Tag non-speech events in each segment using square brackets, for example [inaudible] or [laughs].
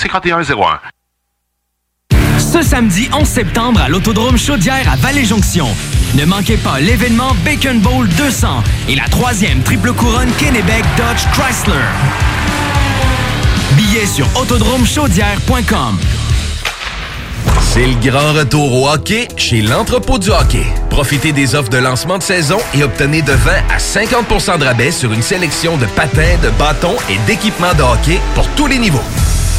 5101. Ce samedi 11 septembre à l'Autodrome Chaudière à Vallée-Jonction. Ne manquez pas l'événement Bacon Bowl 200 et la troisième triple couronne Kennebec Dodge Chrysler. Billets sur autodromechaudière.com. C'est le grand retour au hockey chez l'entrepôt du hockey. Profitez des offres de lancement de saison et obtenez de 20 à 50% de rabais sur une sélection de patins, de bâtons et d'équipements de hockey pour tous les niveaux.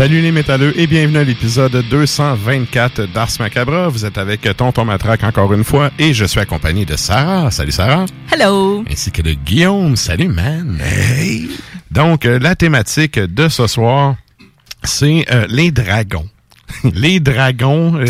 Salut les métalleux et bienvenue à l'épisode 224 d'Ars Macabra. Vous êtes avec Tonton Matraque encore une fois et je suis accompagné de Sarah. Salut Sarah. Hello. Ainsi que de Guillaume. Salut man. Hey. Donc, euh, la thématique de ce soir, c'est euh, les dragons. [laughs] les dragons, euh,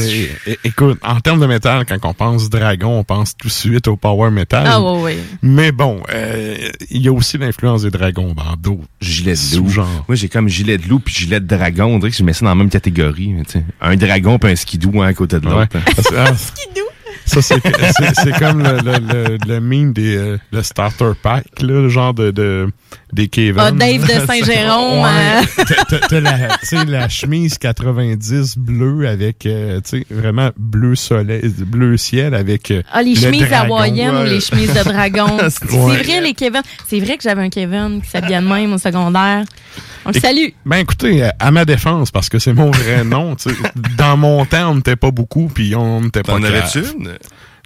écoute, en termes de métal, quand on pense dragon, on pense tout de suite au power metal. Ah ouais, ouais. Mais bon, euh, il y a aussi l'influence des dragons dans d'autres Gilet de loup. sous-genres. Moi, j'ai comme gilet de loup puis gilet de dragon. On dirait que je mets ça dans la même catégorie. tu sais. Un dragon puis un skidoo hein, à côté de Ouais. l'autre. Parce [laughs] que, ah, Ça, c'est comme le, le, le, le meme des euh, le starter pack, là, le genre de, de des Kevin. Ah, Dave de [laughs] Saint-Jérôme, Ouais. euh. T'as- la, la chemise 90 bleue avec, euh, tu sais, vraiment bleu soleil, bleu ciel avec euh, Ah, les le chemises hawaïennes ou les chemises de dragon. [laughs] C'est Ouais. vrai, les Kevin. C'est vrai que j'avais un Kevin qui s'habillait de même au secondaire. On le Et- salue. Ben écoutez, à ma défense, parce que c'est mon vrai [laughs] nom, tu sais, dans mon temps, on n'était pas beaucoup, puis on n'était pas T'en avais-tu une?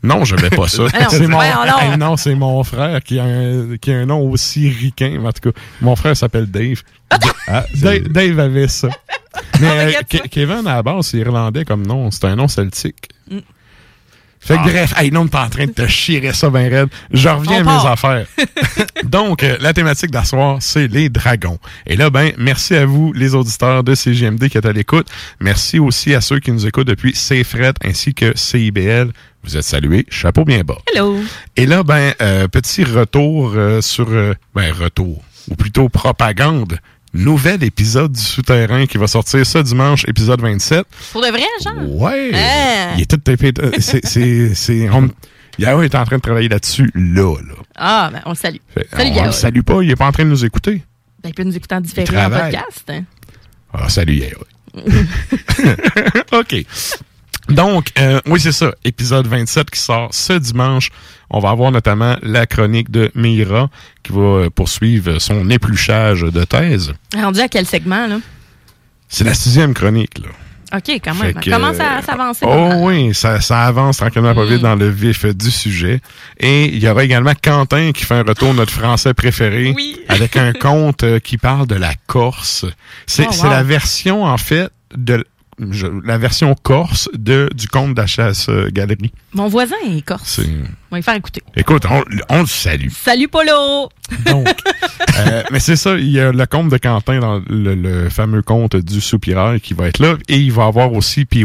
Non, je n'avais pas [laughs] ça. Ah non, c'est mon, non, c'est mon frère qui a, un, qui a un nom aussi ricain. En tout cas, mon frère s'appelle Dave. Ah, Dave, Dave avait ça. [laughs] Mais Oh, euh, Kevin, à la base, c'est irlandais comme nom. C'est un nom celtique. Mm. Fait que bref, hey, non, t'es en train de te chier ça ben raide. Je reviens On à mes part. affaires. [laughs] Donc, euh, la thématique d'asseoir, c'est les dragons. Et là, ben, merci à vous, les auditeurs de CGMD qui êtes à l'écoute. Merci aussi à ceux qui nous écoutent depuis CFRED ainsi que CIBL. Vous êtes salués. Chapeau bien bas. Hello. Et là, ben, euh, petit retour euh, sur... euh, ben, retour. Ou plutôt propagande. Nouvel épisode du Souterrain qui va sortir ce dimanche, épisode 27. Pour de vrai, genre? Ouais. Ah. Il est tout tapé. euh, C'est... Yahoo est en train de travailler là-dessus, là, là. Ah, ben, on le salue. Fait, Salut, on Yaoul. le salue pas, il est pas en train de nous écouter. Ben, il peut nous écouter en différé Il en travaille. podcast. hein. Ah, salut, Yahoo. [laughs] [laughs] OK. Donc, euh, oui, c'est ça. Épisode 27 qui sort ce dimanche. On va avoir notamment la chronique de Meira qui va euh, poursuivre son épluchage de thèse. Rendu à quel segment, là? C'est la sixième chronique, là. OK, quand même. que, Commence à euh, s'avancer. Oh oui, ça, ça avance tranquillement pas vite dans le vif du sujet. Et il y aura également Quentin qui fait un retour, notre français préféré, Oui. avec un conte euh, qui parle de la Corse. C'est Oh, wow. la version, en fait, de je- la version corse de, du conte d'Achas euh, Galerie. Mon voisin est corse. C'est- On va lui faire écouter. Écoute, on, on le salue. Salut, Polo! Donc, [laughs] euh, mais c'est ça, il y a le conte de Quentin dans le, le fameux conte du soupirail qui va être là. Et il va avoir aussi PY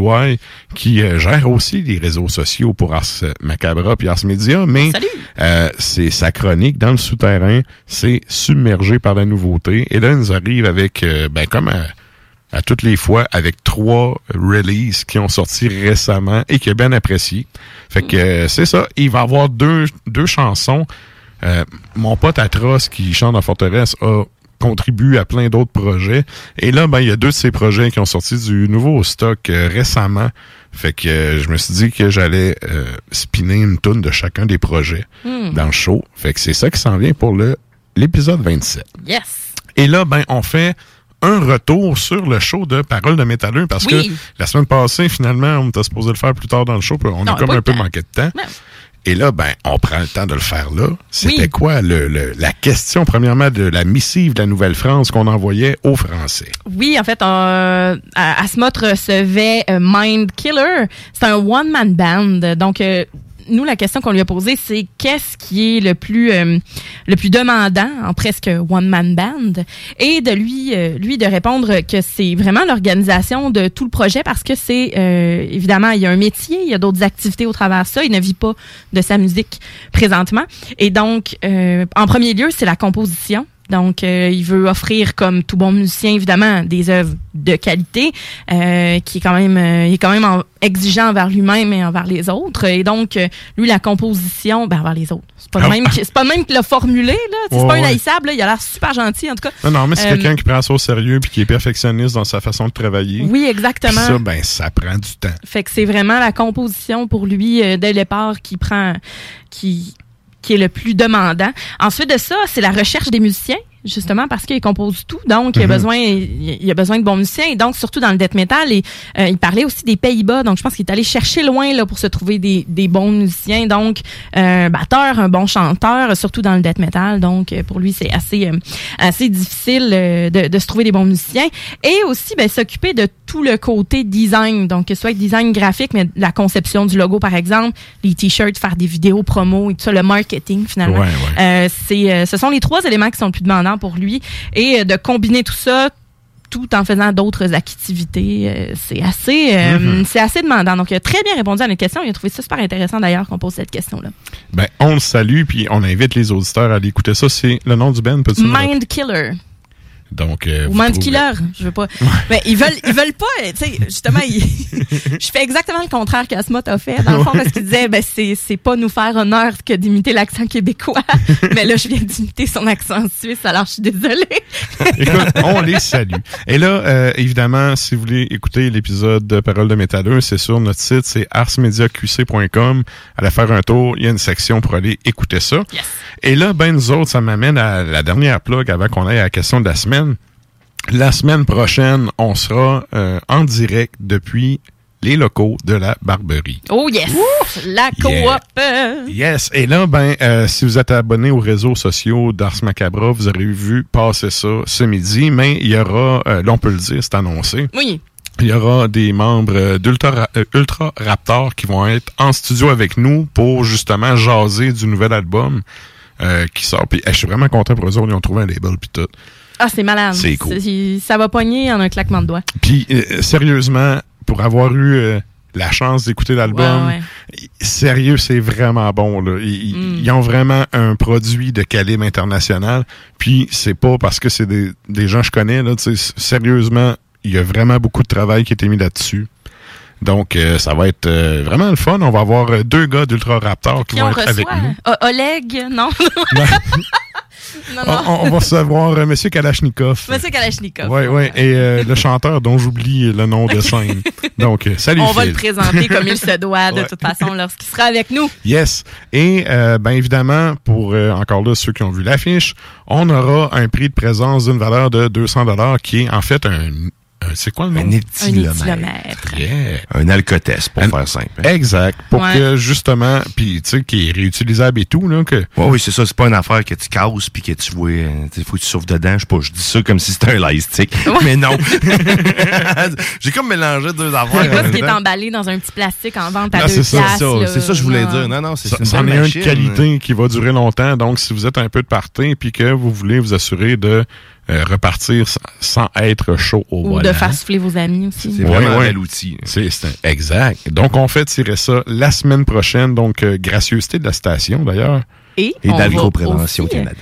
qui euh, gère aussi les réseaux sociaux pour Ars Macabra puis Ars Media. Mais euh, c'est sa chronique dans le souterrain. C'est submergé par la nouveauté. Et là, il nous arrive avec, euh, ben, comme à, toutes les fois, avec trois releases qui ont sorti récemment et qui est bien apprécié. Fait que euh, c'est ça. Il va avoir deux, deux chansons. Euh, mon pote Atroce qui chante dans Forteresse a contribué à plein d'autres projets. Et là, ben, il y a deux de ces projets qui ont sorti du nouveau stock euh, récemment. Fait que euh, je me suis dit que j'allais euh, spinner une toune de chacun des projets Hmm. dans le show. Fait que c'est ça qui s'en vient pour le l'épisode 27. Yes! Et là, ben, on fait un retour sur le show de Parole de métalleux parce Oui. que la semaine passée, finalement, on était supposé le faire plus tard dans le show, puis on Non, a comme un peu temps. manqué de temps. Non. Et là, ben, on prend le temps de le faire là. C'était Oui. quoi le, le- la question, premièrement, de la missive de la Nouvelle-France qu'on envoyait aux Français? Oui, en fait, euh, Asmoth recevait euh, Mind Killer. C'est un one-man band. Donc, euh, nous, la question qu'on lui a posée, c'est qu'est-ce qui est le plus euh, le plus demandant en presque one-man band? Et de lui, euh, lui de répondre que c'est vraiment l'organisation de tout le projet parce que c'est, euh, évidemment, il y a un métier, il y a d'autres activités au travers de ça. Il ne vit pas de sa musique présentement. Et donc, euh, en premier lieu, c'est la composition. Donc, euh, il veut offrir, comme tout bon musicien, évidemment, des œuvres de qualité, euh, qui est quand même, euh, il est quand même en- exigeant envers lui-même et envers les autres. Et donc, euh, lui, la composition, ben, envers les autres. C'est pas le Ah. même, c'est pas le même l'a formulé, là. C'est pas un ouais. haïssable, là. Il a l'air super gentil, en tout cas. Non, non, mais c'est quelqu'un qui prend ça au sérieux puis qui est perfectionniste dans sa façon de travailler. Oui, exactement. ça, ben, ça prend du temps. Fait que c'est vraiment la composition pour lui euh, dès le départ qui prend, qui, qui est le plus demandant. Ensuite de ça, c'est la recherche des musiciens. Justement parce qu'il compose tout, donc il a Mhm. besoin, il a besoin de bons musiciens. Et donc surtout dans le death metal et euh, il parlait aussi des Pays-Bas, donc je pense qu'il est allé chercher loin là pour se trouver des, des bons musiciens, donc euh, un batteur, un bon chanteur, surtout dans le death metal, donc euh, pour lui c'est assez euh, assez difficile euh, de, de se trouver des bons musiciens. Et aussi ben, s'occuper de tout le côté design, donc que ce soit design graphique, mais la conception du logo par exemple, les t-shirts, faire des vidéos promo et tout ça, le marketing finalement. Ouais, ouais. Euh, c'est, euh, ce sont les trois éléments qui sont le plus demandants pour lui et euh, de combiner tout ça tout en faisant d'autres activités, euh, c'est assez, euh, Mhm. c'est assez demandant. Donc, il a très bien répondu à notre question. Il a trouvé ça super intéressant d'ailleurs qu'on pose cette question-là. Ben, on le salue puis on invite les auditeurs à aller écouter ça. C'est le nom du band, rappeler? Mind Killer. Donc, euh, Ou Mind Killer, je veux pas. Mais ils veulent, ils veulent pas, tu sais, justement, ils- [laughs] je fais exactement le contraire qu'Asmot a fait, dans le fond, parce qu'il disait, ben, c'est, c'est pas nous faire honneur que d'imiter l'accent québécois. [laughs] Mais là, je viens d'imiter son accent suisse, alors je suis désolée. [laughs] Écoute, on les salue. Et là, euh, évidemment, si vous voulez écouter l'épisode de Parole de métalleux, c'est sur notre site, c'est arsmediaqc.com. Allez faire un tour, il y a une section pour aller écouter ça. Et là, ben nous autres, ça m'amène à la dernière plug avant qu'on aille à la question de la semaine. La semaine prochaine, on sera euh, en direct depuis les locaux de la Barberie. Oh yes! La coop! euh. Yes. Et là, ben, euh, si vous êtes abonné aux réseaux sociaux d'Ars Macabra, vous aurez vu passer ça ce midi, mais il y aura, euh, là, on peut le dire, c'est annoncé. Oui. il y aura des membres euh, d'Ultra Ra- euh, Ultra Raptor qui vont être en studio avec nous pour justement jaser du nouvel album euh, qui sort. Puis je suis vraiment content pour eux autres, ils ont trouvé un label puis tout. Ah, c'est malade. C'est cool. Ça va pogner en un claquement de doigts. Puis euh, sérieusement, pour avoir eu euh, la chance d'écouter l'album, Ouais, ouais. sérieux, c'est vraiment bon. Là. Ils, Mm. ils ont vraiment un produit de calibre international. Puis c'est pas parce que c'est des, des gens que je connais. Là, sérieusement, il y a vraiment beaucoup de travail qui a été mis là-dessus. Donc, euh, ça va être euh, vraiment le fun. On va avoir deux gars d'Ultra Raptor qui Qui vont on être reçoit? avec nous. O- Oleg, non? [laughs] [laughs] non, On, non. on- on va recevoir euh, Monsieur Kalachnikov. Monsieur Kalachnikov. Oui, oui. Et euh, le chanteur dont j'oublie le nom de scène. Donc, euh, salut On va le présenter comme il se doit, de Ouais. toute façon, lorsqu'il sera avec nous. Yes. Et euh, ben évidemment, pour euh, encore là ceux qui ont vu l'affiche, on aura un prix de présence d'une valeur de 200 dollars qui est en fait un- c'est quoi le nom? Un éthylomètre. éthylomètre. Yeah. Un alcotest, pour Un- faire simple. Exact. Pour Ouais. que justement, puis tu sais, qui est réutilisable et tout là, que Ouais, oui, c'est ça. C'est pas une affaire que tu casses puis que tu vois, euh, tu sais, faut que tu souffles dedans. Je sais pas, je dis ça comme si c'était un light stick. [laughs] Mais non. [laughs] J'ai comme mélangé deux affaires. C'est pas ce qui est emballé dans un petit plastique en vente à Ah, deux c'est ça, piastres, C'est ça, là. c'est ça que je voulais Non. dire. Non, non, c'est ça, c'est une c'en est un de qualité qui va durer longtemps. Donc, si vous êtes un peu de party puis que vous voulez vous assurer de euh, repartir sans, sans être chaud au Ou volant. de faire souffler vos amis aussi. C'est vraiment un ouais. bel outil. C'est exact. Donc, on fait tirer ça la semaine prochaine. Donc, euh, gracieuseté de la station, d'ailleurs. Et, d'Agro-Prévention euh, Canada.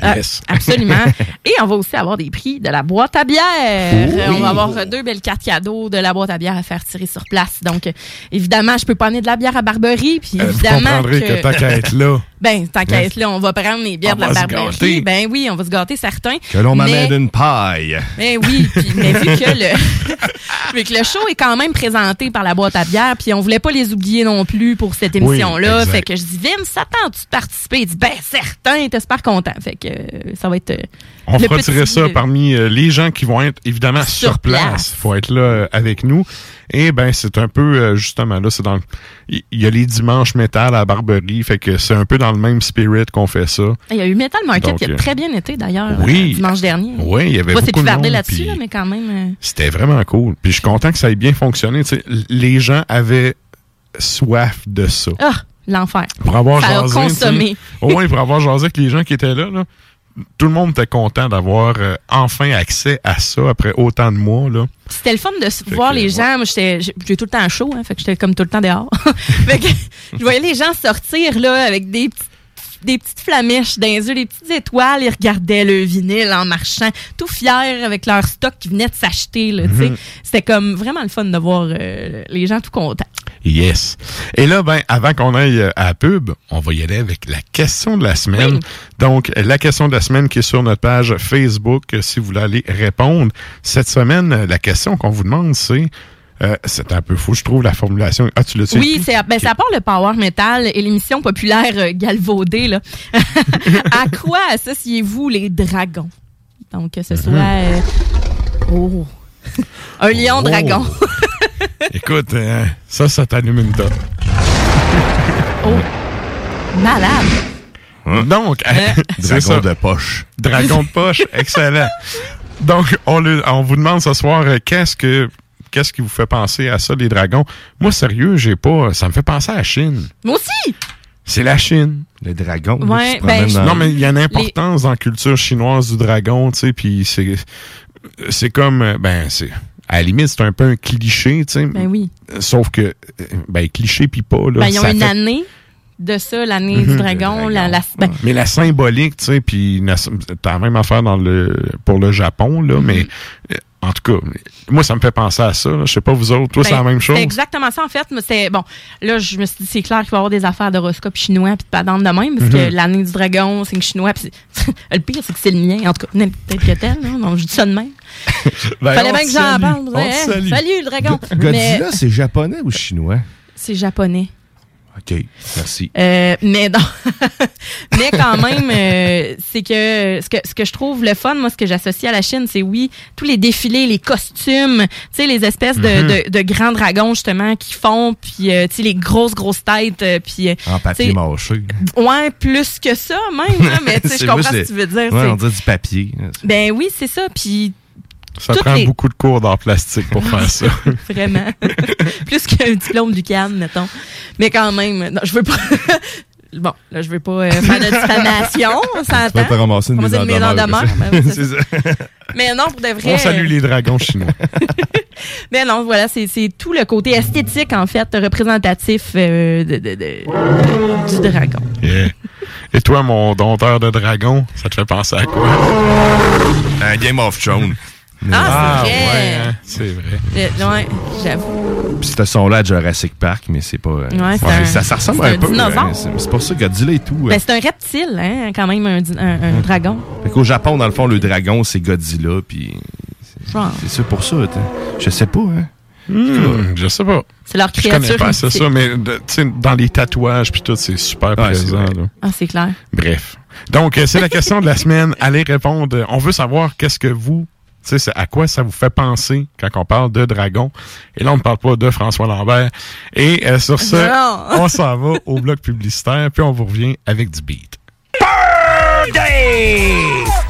Ah, Yes. Absolument. [laughs] Et on va aussi avoir des prix de la boîte à bière. Euh, On va avoir euh, deux belles cartes cadeaux de la boîte à bière à faire tirer sur place. Donc, euh, évidemment, je peux pas amener de la bière à Barberie. Puis Euh, vous évidemment comprendrez que, tant qu'à être là, [laughs] Ben, tant qu'à être là, on va prendre les bières On de la Barberie. Ben oui, on va se gâter certains. Que l'on m'amène une paille. Ben oui, [laughs] puis, mais vu que le [laughs] vu que le show est quand même présenté par la boîte à bière, puis on voulait pas les oublier non plus pour cette émission-là, fait que je dis Vince, s'attends-tu de participer? Il dit ben certain, t'es super content. Fait que euh, ça va être euh, on fera tirer ça parmi euh, les gens qui vont être évidemment sur, Sur place. place. faut être là euh, avec nous. Et ben, c'est un peu, euh, justement, là, c'est dans... Il il y a les dimanches métal à Barberie, fait que c'est un peu dans le même spirit qu'on fait ça. Il y a eu Metal Market Donc, qui a très bien été d'ailleurs oui. euh, dimanche dernier. Oui, il y avait c'est beaucoup plus de monde, là-dessus, là, mais quand même. C'était vraiment cool. Puis je suis content que ça ait bien fonctionné. Les gens avaient soif de ça. Ah, l'enfer. Pour avoir Ça a consommé. Au moins, pour avoir jasé avec les gens qui étaient là, là, tout le monde était content d'avoir euh, enfin accès à ça après autant de mois. Là. C'était le fun de voir que, les ouais. gens. Moi, j'étais, j'ai tout le temps chaud, hein, fait que j'étais comme tout le temps dehors. [laughs] fait que je voyais les gens sortir là avec des petites des petites flamèches dans les yeux, des petites étoiles, ils regardaient le vinyle en marchant, tout fiers avec leur stock qui venait de s'acheter. là. Mhm. C'était comme vraiment le fun de voir euh, les gens tout contents. Yes. Et là, ben, avant qu'on aille euh, à la pub, on va y aller avec la question de la semaine. Oui. Donc, la question de la semaine qui est sur notre page Facebook, euh, si vous voulez aller répondre. Cette semaine, euh, la question qu'on vous demande, c'est... euh, c'est un peu fou, je trouve, la formulation. Ah, tu l'as Oui, c'est ben, c'est à part le power metal et l'émission populaire euh, galvaudée. Là. [laughs] [laughs] à quoi associez-vous les dragons? Donc, que ce soit... euh, oh! Un lion Oh. [laughs] Écoute, euh, ça, ça t'allume une top. [laughs] Oh! Malade! Donc, [laughs] c'est ça. Dragon de poche. Dragon de [laughs] poche, excellent. Donc, on, le- on vous demande ce soir, euh, qu'est-ce que qu'est-ce qui vous fait penser à ça, les dragons? Moi, sérieux, j'ai pas. Ça me fait penser à la Chine. Moi aussi! C'est la Chine. Le dragon. là, Ouais, promène ben, dans- Non, mais il y a une importance dans la culture chinoise du dragon, tu sais, puis c'est c'est comme euh, ben c'est à la limite c'est un peu un cliché, tu sais. Ben oui. Sauf que euh, ben cliché puis pas là. Ben, ils ont une fait- année de ça, l'année Mhm. du dragon. La, la- ben, Mais la symbolique, tu sais, puis t'as la même affaire dans le pour le Japon là, Mhm. mais euh, en tout cas, moi ça me fait penser à ça. là. Je sais pas vous autres, toi c'est ben, la même chose. C'est exactement ça, en fait. Mais c'est bon. Là, je me suis dit, c'est clair qu'il va y avoir des affaires d'horoscope chinois puis de patente de même, parce que Mhm. l'année du dragon, c'est chinois. Puis c'est- [laughs] le pire, c'est que c'est le mien. En tout cas, peut-être que tel. Là, donc, je dis ça de même. [laughs] Ben, Fallait bien que j'en parle. Hey, salut, le dragon. Godzilla, Mais c'est japonais ou chinois? c'est japonais. OK, merci. Euh, mais non. [laughs] mais quand même, euh, c'est que ce, que ce que je trouve le fun, moi, ce que j'associe à la Chine, c'est oui, tous les défilés, les costumes, tu sais, les espèces de, Mhm. de, de grands dragons, justement, qui font, puis, euh, tu sais, les grosses, grosses têtes, euh, puis... euh, En papier mâché. Ouais, plus que ça, même, là, mais tu sais, [laughs] je comprends ce que tu veux dire. Ouais, on dirait du papier. ben oui, c'est ça. Puis Ça toutes prend les- beaucoup de cours d'art plastique pour faire ça. [laughs] Vraiment. [laughs] Plus qu'un diplôme du CAN, mettons. Mais quand même, non, je veux pas. [laughs] bon, là, je veux pas euh, faire de diffamation, on Tu vas te s'entend. ramasser une mise en demeure. ben. Mais non, pour de vrai. On salue les dragons chinois. Mais non, voilà, c'est tout le côté esthétique, en fait, représentatif euh, de, de- de- du dragon. Yeah. Et toi, mon dompteur de dragon, ça te fait penser à quoi? Un Game of Thrones. Ah, c'est vrai. ouais, hein, c'est vrai. Euh, ouais, j'avoue. Puis ce son-là à Jurassic Park, mais c'est pas. euh, Ouais, c'est un- ça, ça ressemble c'est un, un peu. dinosaure. hein, c'est c'est pour ça Godzilla et tout. Ben, c'est un reptile, hein, quand même, un, di- un- un dragon. Fait qu'au Japon, dans le fond, le dragon, c'est Godzilla, puis Genre, c'est ça pour ça. t'as- Je sais pas, hein. Hmm, je sais pas. C'est leur Je connais pas c'est mythique. ça, mais de- tu sais, dans les tatouages puis tout, c'est super Ouais, c'est présent. vrai. là. Ah, c'est clair. Bref. Donc, euh, c'est la question de la [laughs] semaine. Allez répondre. On veut savoir qu'est-ce que vous, tu sais, c'est à quoi ça vous fait penser quand on parle de dragon. Et là, on ne parle pas de François Lambert. Et euh, sur ce, Non. [laughs] on s'en va au bloc publicitaire, puis on vous revient avec du beat.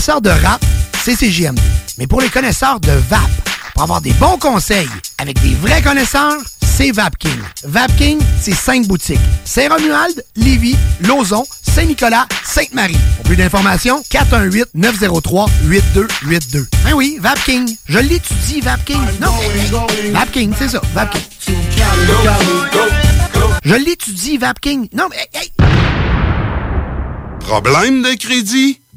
Connaisseurs de rap, c'est CJMD. Mais pour les connaisseurs de VAP, pour avoir des bons conseils avec des vrais connaisseurs, c'est VapKing. VapKing, c'est cinq boutiques. Saint-Romuald, Lévis, Lauson, Saint-Nicolas, Sainte-Marie. Pour plus d'informations, 418-903-8282. Ben oui, VapKing. Je l'étudie, VapKing. Non, VapKing, c'est ça, VapKing. Je l'étudie, VapKing. Non, mais... hey, Problème de crédit?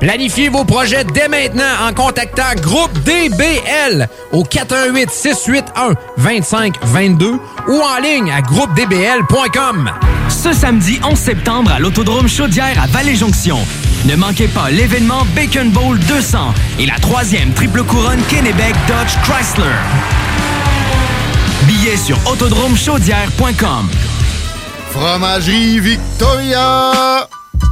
Planifiez vos projets dès maintenant en contactant Groupe DBL au 418 681 2522 ou en ligne à groupedbl.com. Ce samedi 11 septembre à l'Autodrome Chaudière à Vallée-Jonction. Ne manquez pas l'événement Bacon Bowl 200 et la troisième triple couronne Kennebec Dodge Chrysler. Billets sur autodromechaudière.com. Fromagerie Victoria!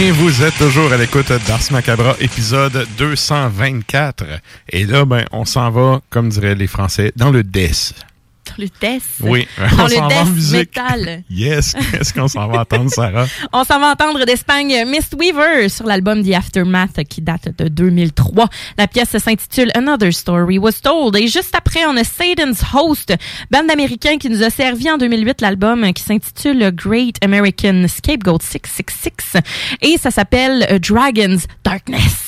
Et vous êtes toujours à l'écoute d'Ars Macabra, épisode 224. Et là, ben, on s'en va, comme diraient les Français, dans le death. Oui, Dans on le va en death metal. [laughs] Yes, qu'est-ce qu'on s'en va entendre, Sarah? [laughs] On s'en va entendre d'Espagne Mist Weaver sur l'album The Aftermath qui date de 2003. La pièce s'intitule Another Story Was Told. Et juste après, on a Satan's Host, bande américain qui nous a servi en 2008 l'album qui s'intitule Great American Scapegoat 666. Et ça s'appelle Dragon's Darkness.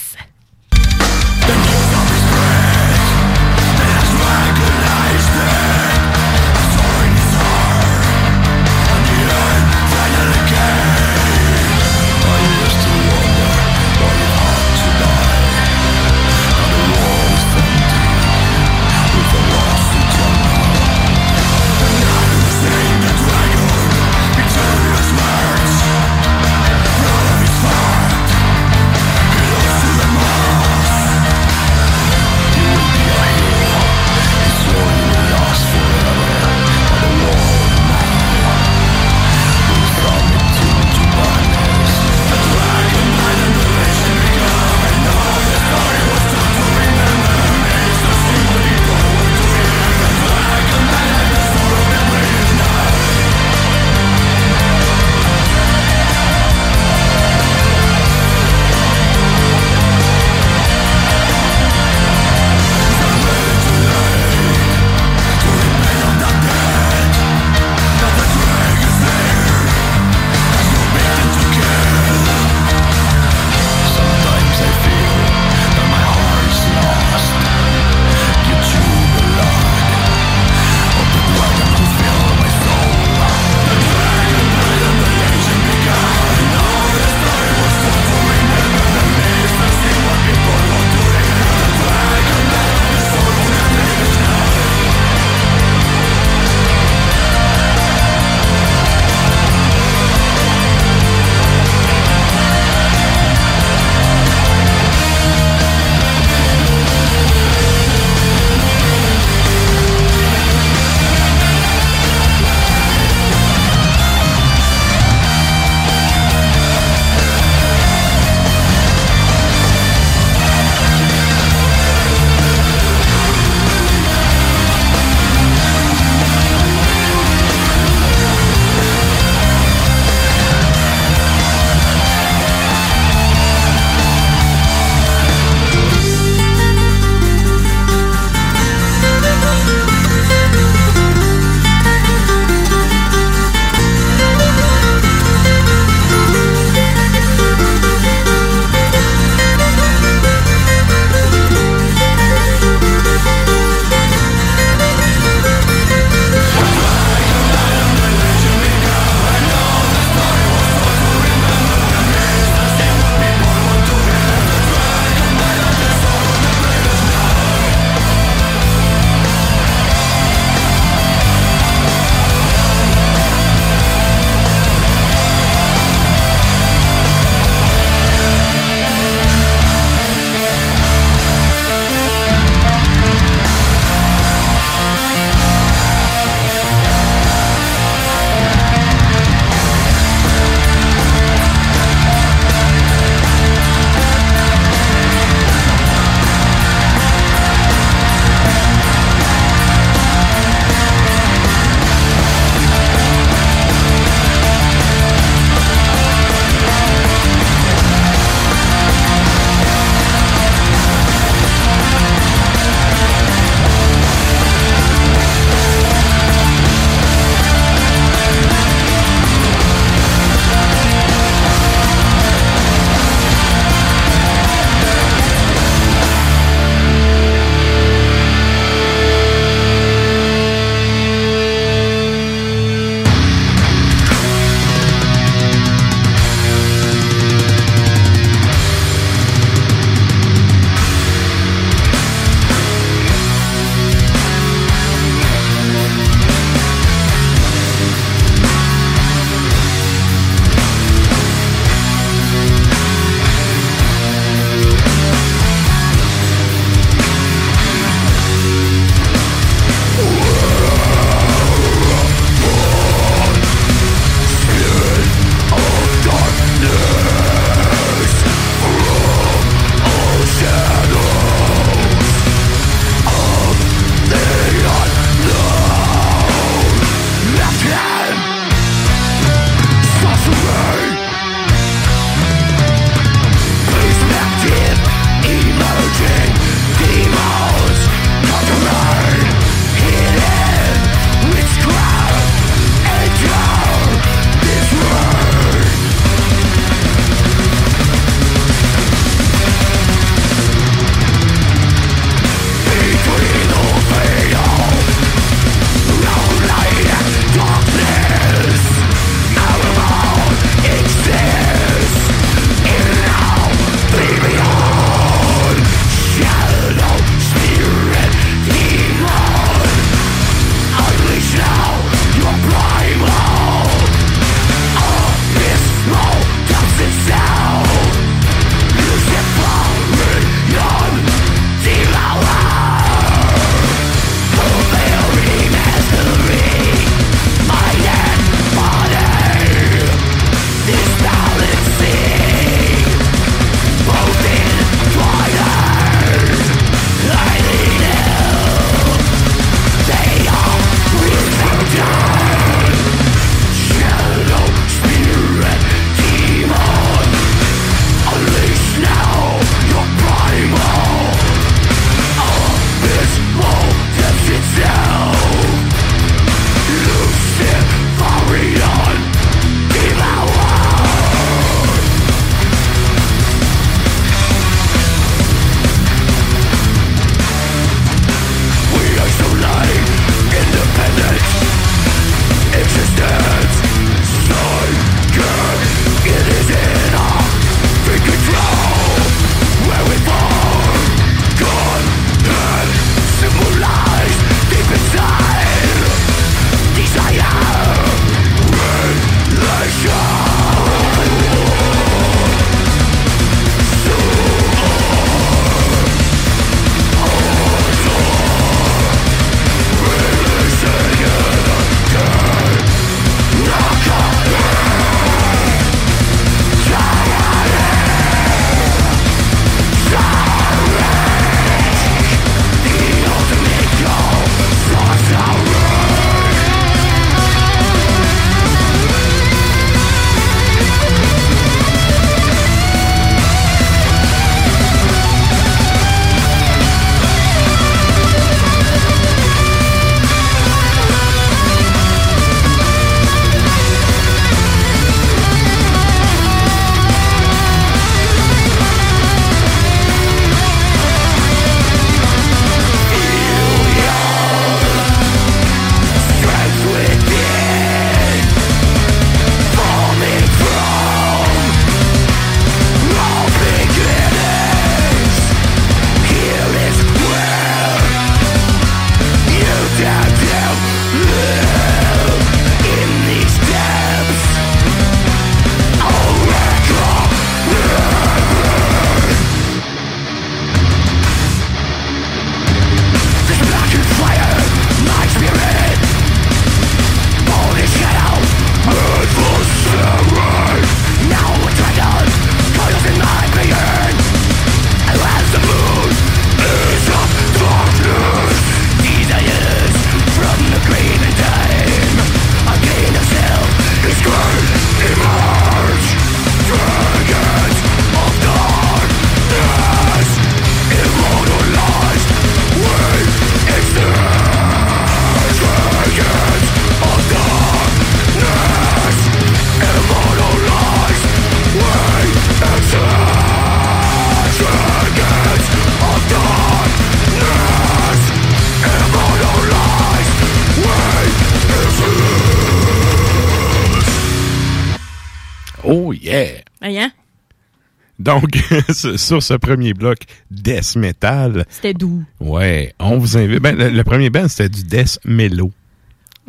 Donc, [laughs] sur ce premier bloc Death Metal, C'était doux. ouais, on vous invite. Ben, le, le premier band, c'était du Death Mellow.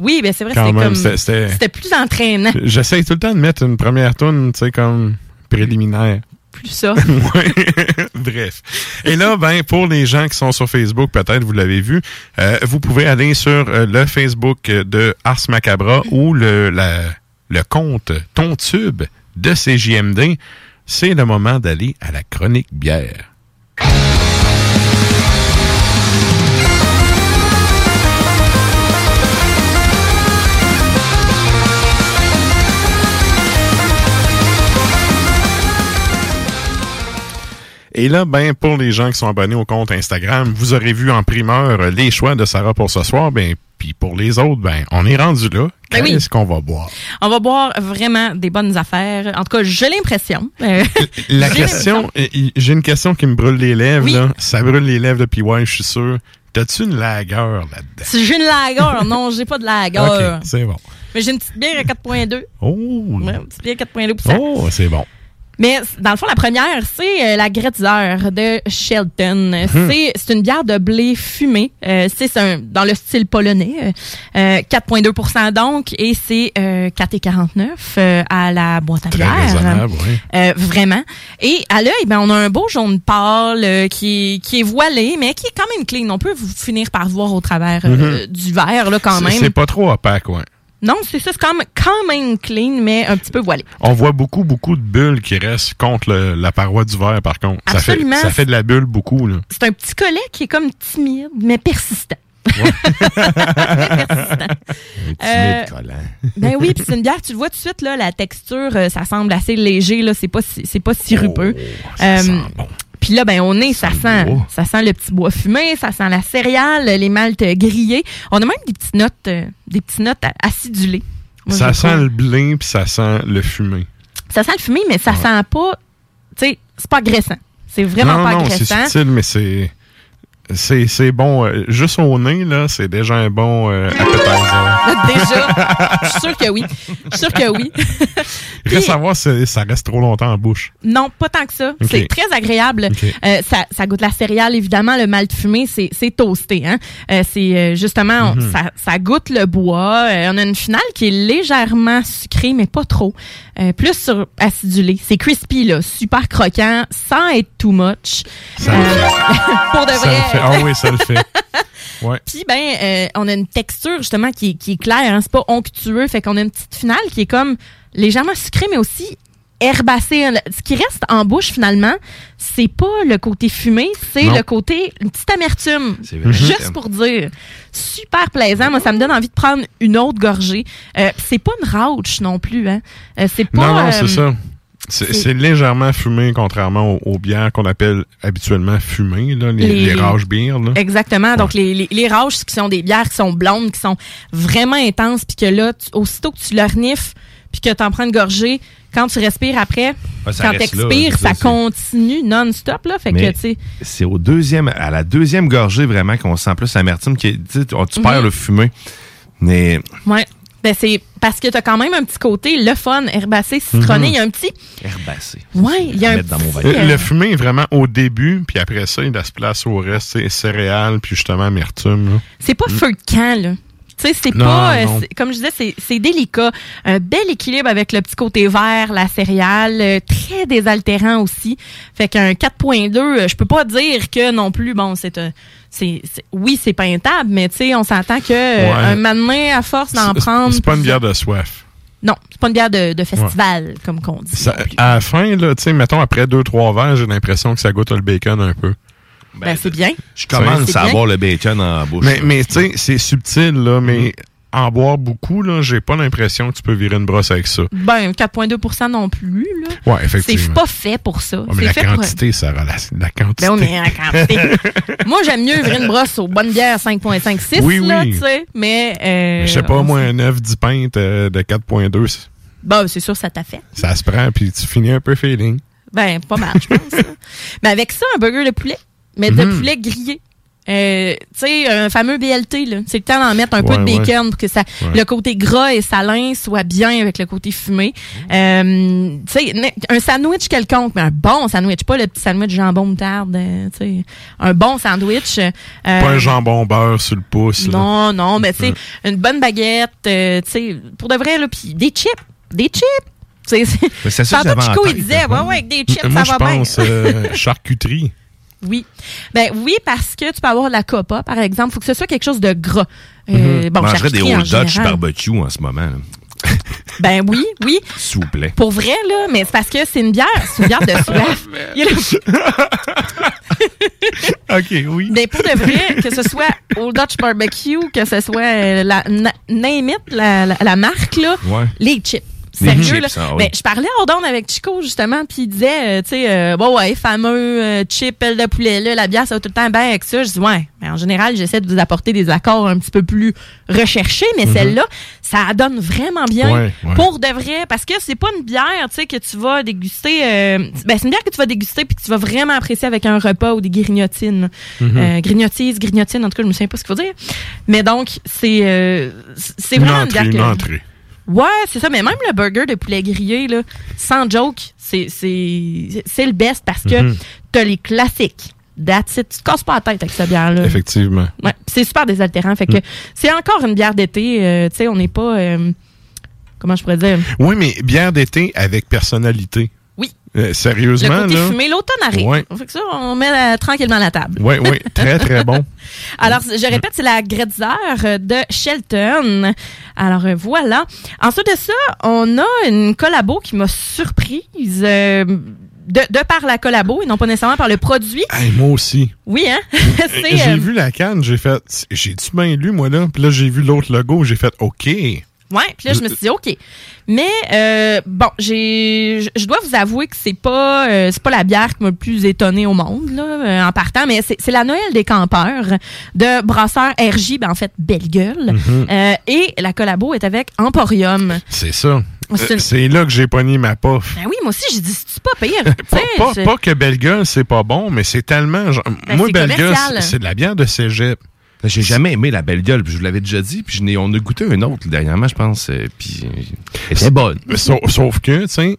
Oui, ben c'est vrai, c'était comme. c'était- plus entraînant. J'essaie tout le temps de mettre une première tune, tu sais, comme préliminaire. Plus ça. [laughs] [laughs] Bref. Et là, ben, pour les gens qui sont sur Facebook, peut-être vous l'avez vu, euh, vous pouvez aller sur euh, le Facebook de Ars Macabra ou le, la- le compte Ton Tube de CJMD. C'est le moment d'aller à la chronique bière. Et là, ben, pour les gens qui sont abonnés au compte Instagram, vous aurez vu en primeur les choix de Sarah pour ce soir. Ben, puis pour les autres, ben, on est rendu là. Ben oui. Qu'est-ce qu'on va boire? On va boire vraiment des bonnes affaires. En tout cas, j'ai l'impression. Euh, [laughs] La question, j'ai une question qui me brûle les lèvres, Oui. là. Ça brûle les lèvres de PY, je suis sûr. T'as-tu une lagueur là-dedans? Si j'ai une lager, [laughs] non, j'ai pas de. Ok, c'est bon. Mais j'ai une petite bière à 4.2. Oh! Ouais, une petite bière à 4.2 pour ça. Oh, c'est bon. Mais dans le fond, la première, c'est euh, la Gretzer de Shelton. Mhm. C'est C'est une bière de blé fumé. Euh, c'est c'est un- dans le style polonais. Euh, 4,2% donc. Et c'est euh, 4,49 euh, à la boîte à Très bière. raisonnable, oui. Euh, vraiment. Et à l'œil, ben, on a un beau jaune pâle euh, qui, est- qui est voilé, mais qui est quand même clean. On peut vous finir par voir au travers euh, Mhm. du verre, là, quand même. C'est pas trop opaque, ouais. Non, c'est ça. C'est quand même, quand même clean, mais un petit peu voilé. On voit beaucoup, beaucoup de bulles qui restent contre le- la paroi du verre, par contre. Ça fait, Absolument. ça fait de la bulle beaucoup, là. C'est un petit collet qui est comme timide, mais persistant. [laughs] Euh, Ben oui, puis c'est une bière, tu le vois tout de suite, là, la texture, euh, ça semble assez léger, là, c'est pas, si- c'est pas sirupeux. Euh, Puis là, ben, au nez, ça, sent, ça sent le petit bois fumé, ça sent la céréale, les maltes grillées. On a même des petites notes, euh, des petites notes acidulées. Moi, ça sent le blé puis ça sent le fumé. Ça sent le fumé, mais ça sent pas, tu sais, c'est pas agressant. C'est vraiment non, pas non, c'est agressant. subtil, mais c'est... C'est, c'est bon. euh, juste au nez, là, c'est déjà un bon euh, appetizer. [laughs] Déjà, je suis sûre que oui. Je suis sûre que oui. [laughs] Reste à voir si ça reste trop longtemps en bouche. Non, pas tant que ça. C'est très agréable. Euh, ça, ça goûte la céréale, évidemment. Le malt fumé, c'est c'est toasté. Hein? Euh, c'est justement, on- Mhm. ça, ça goûte le bois. Euh, on a une finale qui est légèrement sucrée, mais pas trop. Euh, plus sur acidulé. C'est crispy, là, super croquant, sans être too much. Ça Euh, [laughs] pour de vrai. Ah oui, ça le fait. [laughs] Ouais. Puis ben, euh, on a une texture justement qui, est- qui est claire, hein, c'est pas onctueux, fait qu'on a une petite finale qui est comme légèrement sucrée, mais aussi herbacée. Ce qui reste en bouche finalement, c'est pas le côté fumé, c'est le côté une petite amertume. vrai. Juste pour dire, super plaisant. Moi, ça me donne envie de prendre une autre gorgée. Euh, c'est pas une rauche non plus, hein. Euh, c'est pas. non, non, euh, c'est ça. C'est, légèrement fumé, contrairement aux, aux bières qu'on appelle habituellement fumées, là, les, Les- les rage bières. Là. Exactement. Donc, les, les, les qui sont des bières qui sont blondes, qui sont vraiment intenses, puis que là, tu- aussitôt que tu leur niffes, puis que tu en prends une gorgée, quand tu respires après, quand là, t'expires, c'est ça, continue non-stop, là. Fait Mais que, tu sais, c'est au deuxième, à la deuxième gorgée vraiment qu'on sent plus l'amertume. qui est- Tu tu Mhm. perds le fumé. Mais ouais. Ben, c'est parce que t'as quand même un petit côté, le fun, herbacé, citronné. Mhm. Il y a un petit. herbacé. Ouais, il y a un petit, Euh, Le fumé est vraiment au début, puis après ça, il laisse place au reste, c'est céréales, puis justement amertume. C'est pas feu de camp, là. Tu sais, c'est pas. euh, comme je disais, c'est- délicat. Un bel équilibre avec le petit côté vert, la céréale, euh, très désaltérant aussi. Fait qu'un 4.2, euh, je peux pas dire que non plus, bon, c'est un. c'est oui, c'est peintable, mais tu sais, on s'entend que Ouais. un matin, à force d'en prendre. C'est pas une bière de soif. Non, c'est pas une bière de, de festival, comme qu'on dit. Ça- à la fin, là, tu sais, mettons, après deux, trois verres, j'ai l'impression que ça goûte le bacon un peu. Ben, c'est bien. je commence C'est à bien. avoir le bacon en bouche. Mais, mais tu sais, c'est subtil, là, mais en boire beaucoup, là, j'ai pas l'impression que tu peux virer une brosse avec ça. Ben, 4.2% non plus, là. Ouais, C'est effectivement. pas fait pour ça. Ouais, mais c'est la fait pour- quantité, ça relâche. La quantité. Ben oui, mais la quantité. [laughs] Moi, j'aime mieux virer une brosse aux bonnes bières 5.56, Oui, là, oui. tu sais. Mais, euh, Je sais pas, on- moi, un 9, 10 pintes euh, de 4.2, c- Bon, c'est sûr, ça t'a fait. ça se prend, puis tu finis un peu feeling. Ben, pas mal, je pense. là. mais avec ça, un burger de poulet? Mais de Mhm. poulet grillé. Euh, tu sais, un fameux BLT, là. C'est le temps d'en mettre un peu de ouais. bacon pour que ça, Ouais. le côté gras et salin soit bien avec le côté fumé. Euh, tu sais, un sandwich quelconque, mais un bon sandwich, pas le petit sandwich jambon moutarde, euh, tu sais. Un bon sandwich. euh, Pas un jambon beurre sur le pouce. là. non, non, mais tu sais, une bonne baguette, euh, tu sais, pour de vrai, là, puis des chips, des chips. Tu sais, Mais c'est ça Tantôt, Chico, il disait, ouais, ouais, avec des chips, Moi, ça va bien. pense euh, [laughs] charcuterie. Oui. Ben oui, parce que tu peux avoir de la copa, par exemple. faut que ce soit quelque chose de gras. Euh, Je bon, mangerais des Old Dutch barbecue en ce moment. là. [laughs] Ben oui, oui. [laughs] S'il vous plaît. Pour vrai, là, mais c'est parce que c'est une bière. C'est une bière de [laughs] soif. Le- OK, oui. Mais pour de vrai, que ce soit Old Dutch Barbecue, que ce soit euh, la na- Name It, la, la, la marque, là, Ouais. les chips. Sérieux, chips, là. oui. Ben, je parlais hors d'onde avec Chico, justement, puis il disait, euh, tu sais, euh, bon, ouais, fameux euh, chip, de poulet, là, la bière, ça va tout le temps bien avec ça. Je dis, ouais, mais en général, j'essaie de vous apporter des accords un petit peu plus recherchés, mais Mhm. celle-là, ça donne vraiment bien Ouais, ouais. pour de vrai, parce que c'est pas une bière, tu sais, que tu vas déguster, ben, c'est une bière que tu vas déguster puis que tu vas vraiment apprécier avec un repas ou des grignotines. Mhm. Euh, grignotises, grignotines, en tout cas, je me souviens pas ce qu'il faut dire. Mais donc, c'est, c'est Une vraiment entrée, une une bière que- entrée. Ouais, c'est ça. Mais même le burger de poulet grillé, là, sans joke, c'est, le best parce que Mhm. t'as les classiques. That's it. Tu te casses pas la tête avec cette bière-là. Effectivement. Ouais, c'est super désaltérant. Fait que Mm. c'est encore une bière d'été. euh, tu sais, on n'est pas. euh, comment je pourrais dire? Oui, mais bière d'été avec personnalité. Euh, Le sérieusement, côté là? fumé, l'automne arrive. Ouais. Fait que ça, on met euh, tranquillement la table. Oui, oui, très, très bon. [laughs] Alors, je répète, c'est la Gretzer de Shelton. Alors, euh, voilà. Ensuite de ça, on a une collabo qui m'a surprise de, de par la collabo et non pas nécessairement par le produit. Hey, moi aussi. Oui, hein? [laughs] [laughs] J'ai vu la canne, j'ai fait. J'ai-tu bien lu, moi, là? Puis là, j'ai vu l'autre logo, j'ai fait OK. Ouais, puis là je me suis dit OK. Mais euh, bon, j'ai je- dois vous avouer que c'est pas euh, c'est pas la bière qui m'a le plus étonné au monde là euh, en partant, mais c'est c'est la Noël des campeurs de brasseur RJ, ben en fait Belle Gueule. Mhm. Euh, et la collabo est avec Emporium. C'est ça. C'est Euh, C'est là que j'ai pogné ma pof. Ben oui, moi aussi j'ai dit c'est pas pire? [laughs] Pas, je- pas que Belle Gueule, c'est pas bon, mais c'est tellement. genre- Ben, moi, Belle Gueule, c'est de la bière de cégep. J'ai jamais aimé la belle gueule, puis je vous l'avais déjà dit, puis je n'ai- on a goûté un autre dernièrement, je pense, euh, puis était bonne. Sauf, sauf que, tu sais,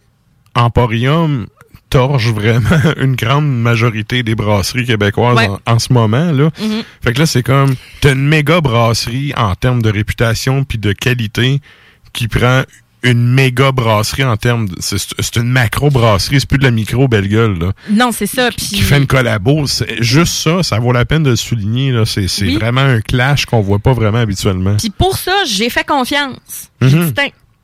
Emporium torche vraiment [laughs] une grande majorité des brasseries québécoises Ouais. en, en ce moment. Là. Mhm. Fait que là, c'est comme, t'as une méga brasserie en termes de réputation puis de qualité qui prend une méga brasserie en termes de... C'est c'est une macro brasserie, c'est plus de la micro belle gueule, là. Non, c'est ça. Puis Qui fait une collabo. C'est- Juste ça, ça vaut la peine de le souligner, là. C'est c'est Oui. vraiment un clash qu'on voit pas vraiment habituellement. Puis pour ça, j'ai fait confiance. J'ai Mhm.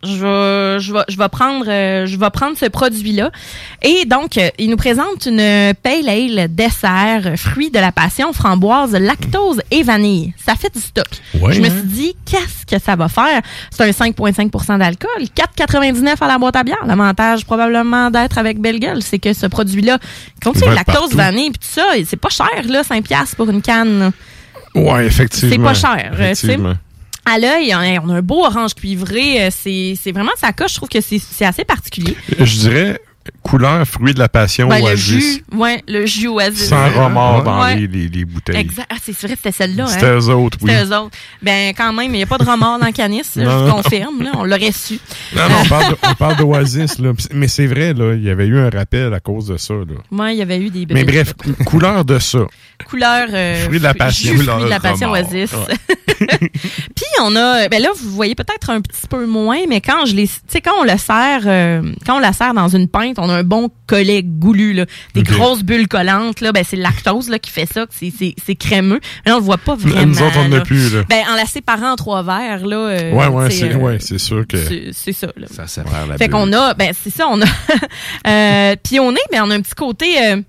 Je vais, je vais, je vais prendre, euh, je vais prendre ce produit-là. Et donc, euh, il nous présente une pale ale dessert, euh, fruit de la passion, framboise, lactose et vanille. Ça fait du stock. Ouais, je me suis dit, qu'est-ce que ça va faire? C'est un 5,5% d'alcool, 4,99 à la boîte à bière. L'avantage probablement d'être avec Belle Gueule, c'est que ce produit-là contient lactose, vanille puis tout ça. C'est pas cher, là, 5 piastres pour une canne. Ouais, effectivement. C'est pas cher, À l'œil, on a- on a un beau orange cuivré. euh, C'est vraiment sa coche. Je trouve que c'est assez particulier. Je dirais couleur fruit de la passion Ben, le oasis. jus, ouais, le jus oasis. Sans remords dans Ouais. les, les, les bouteilles. Exact. Ah, c'est vrai, c'était celle-là. C'était hein? eux autres, oui. C'était eux autres. Ben, quand même, il n'y a pas de remords dans le canis. je confirme. là, on l'aurait su. Non, non, on parle de- on parle d'Oasis, là. Mais c'est vrai, là, il y avait eu un rappel à cause de ça, là. Moi, il y avait eu des Mais bref, cou- couleur de ça. couleur euh, Fruit de la passion. jus fruit de la Couleur passion remords. oasis. Ouais. [laughs] Puis on a ben là vous voyez peut-être un petit peu moins mais quand je les tu sais quand on le sert euh, quand on la sert dans une pinte, on a un bon collet goulu là, des grosses bulles collantes là, ben c'est le lactose là qui fait ça, c'est c'est c'est crémeux. Mais là, on le voit pas vraiment. Nous autres, on là. plus, là. Ben en la séparant en trois verres là euh, ouais, ouais, c'est euh, ouais, c'est sûr que. c'est- c'est ça là. Ça sépare la Fait qu'on a, ben c'est ça, on a, [laughs] euh, puis on est, ben on a un petit côté, euh,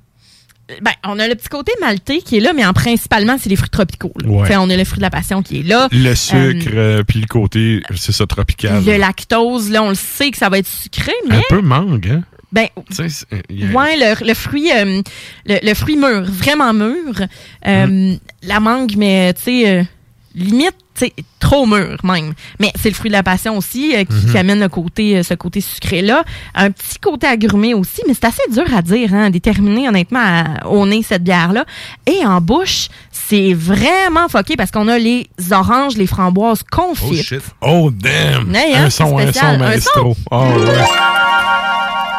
ben on a le petit côté maltais qui est là, mais en principalement c'est les fruits tropicaux. Ouais. On a le fruit de la passion qui est là. Le Euh, sucre, euh, puis le côté, c'est ça, tropical. le lactose, là, on le sait que ça va être sucré, mais Un peu mangue, hein? Ben Tu sais, a- ouais, le, le fruit, euh, le, le fruit mûr, vraiment mûr. Euh, Mm. La mangue, mais tu sais, euh, limite, tu sais, trop mûr même. Mais c'est le fruit de la passion aussi euh, qui, Mhm. qui amène le côté, euh, ce côté sucré-là. Un petit côté agrumé aussi, mais c'est assez dur à dire, hein, déterminer honnêtement à- au nez cette bière-là. Et en bouche, c'est vraiment foqué parce qu'on a les oranges, les framboises confites. Oh, damn! Ouais, hein, un son, un son Un maestro. son? Oh, ouais.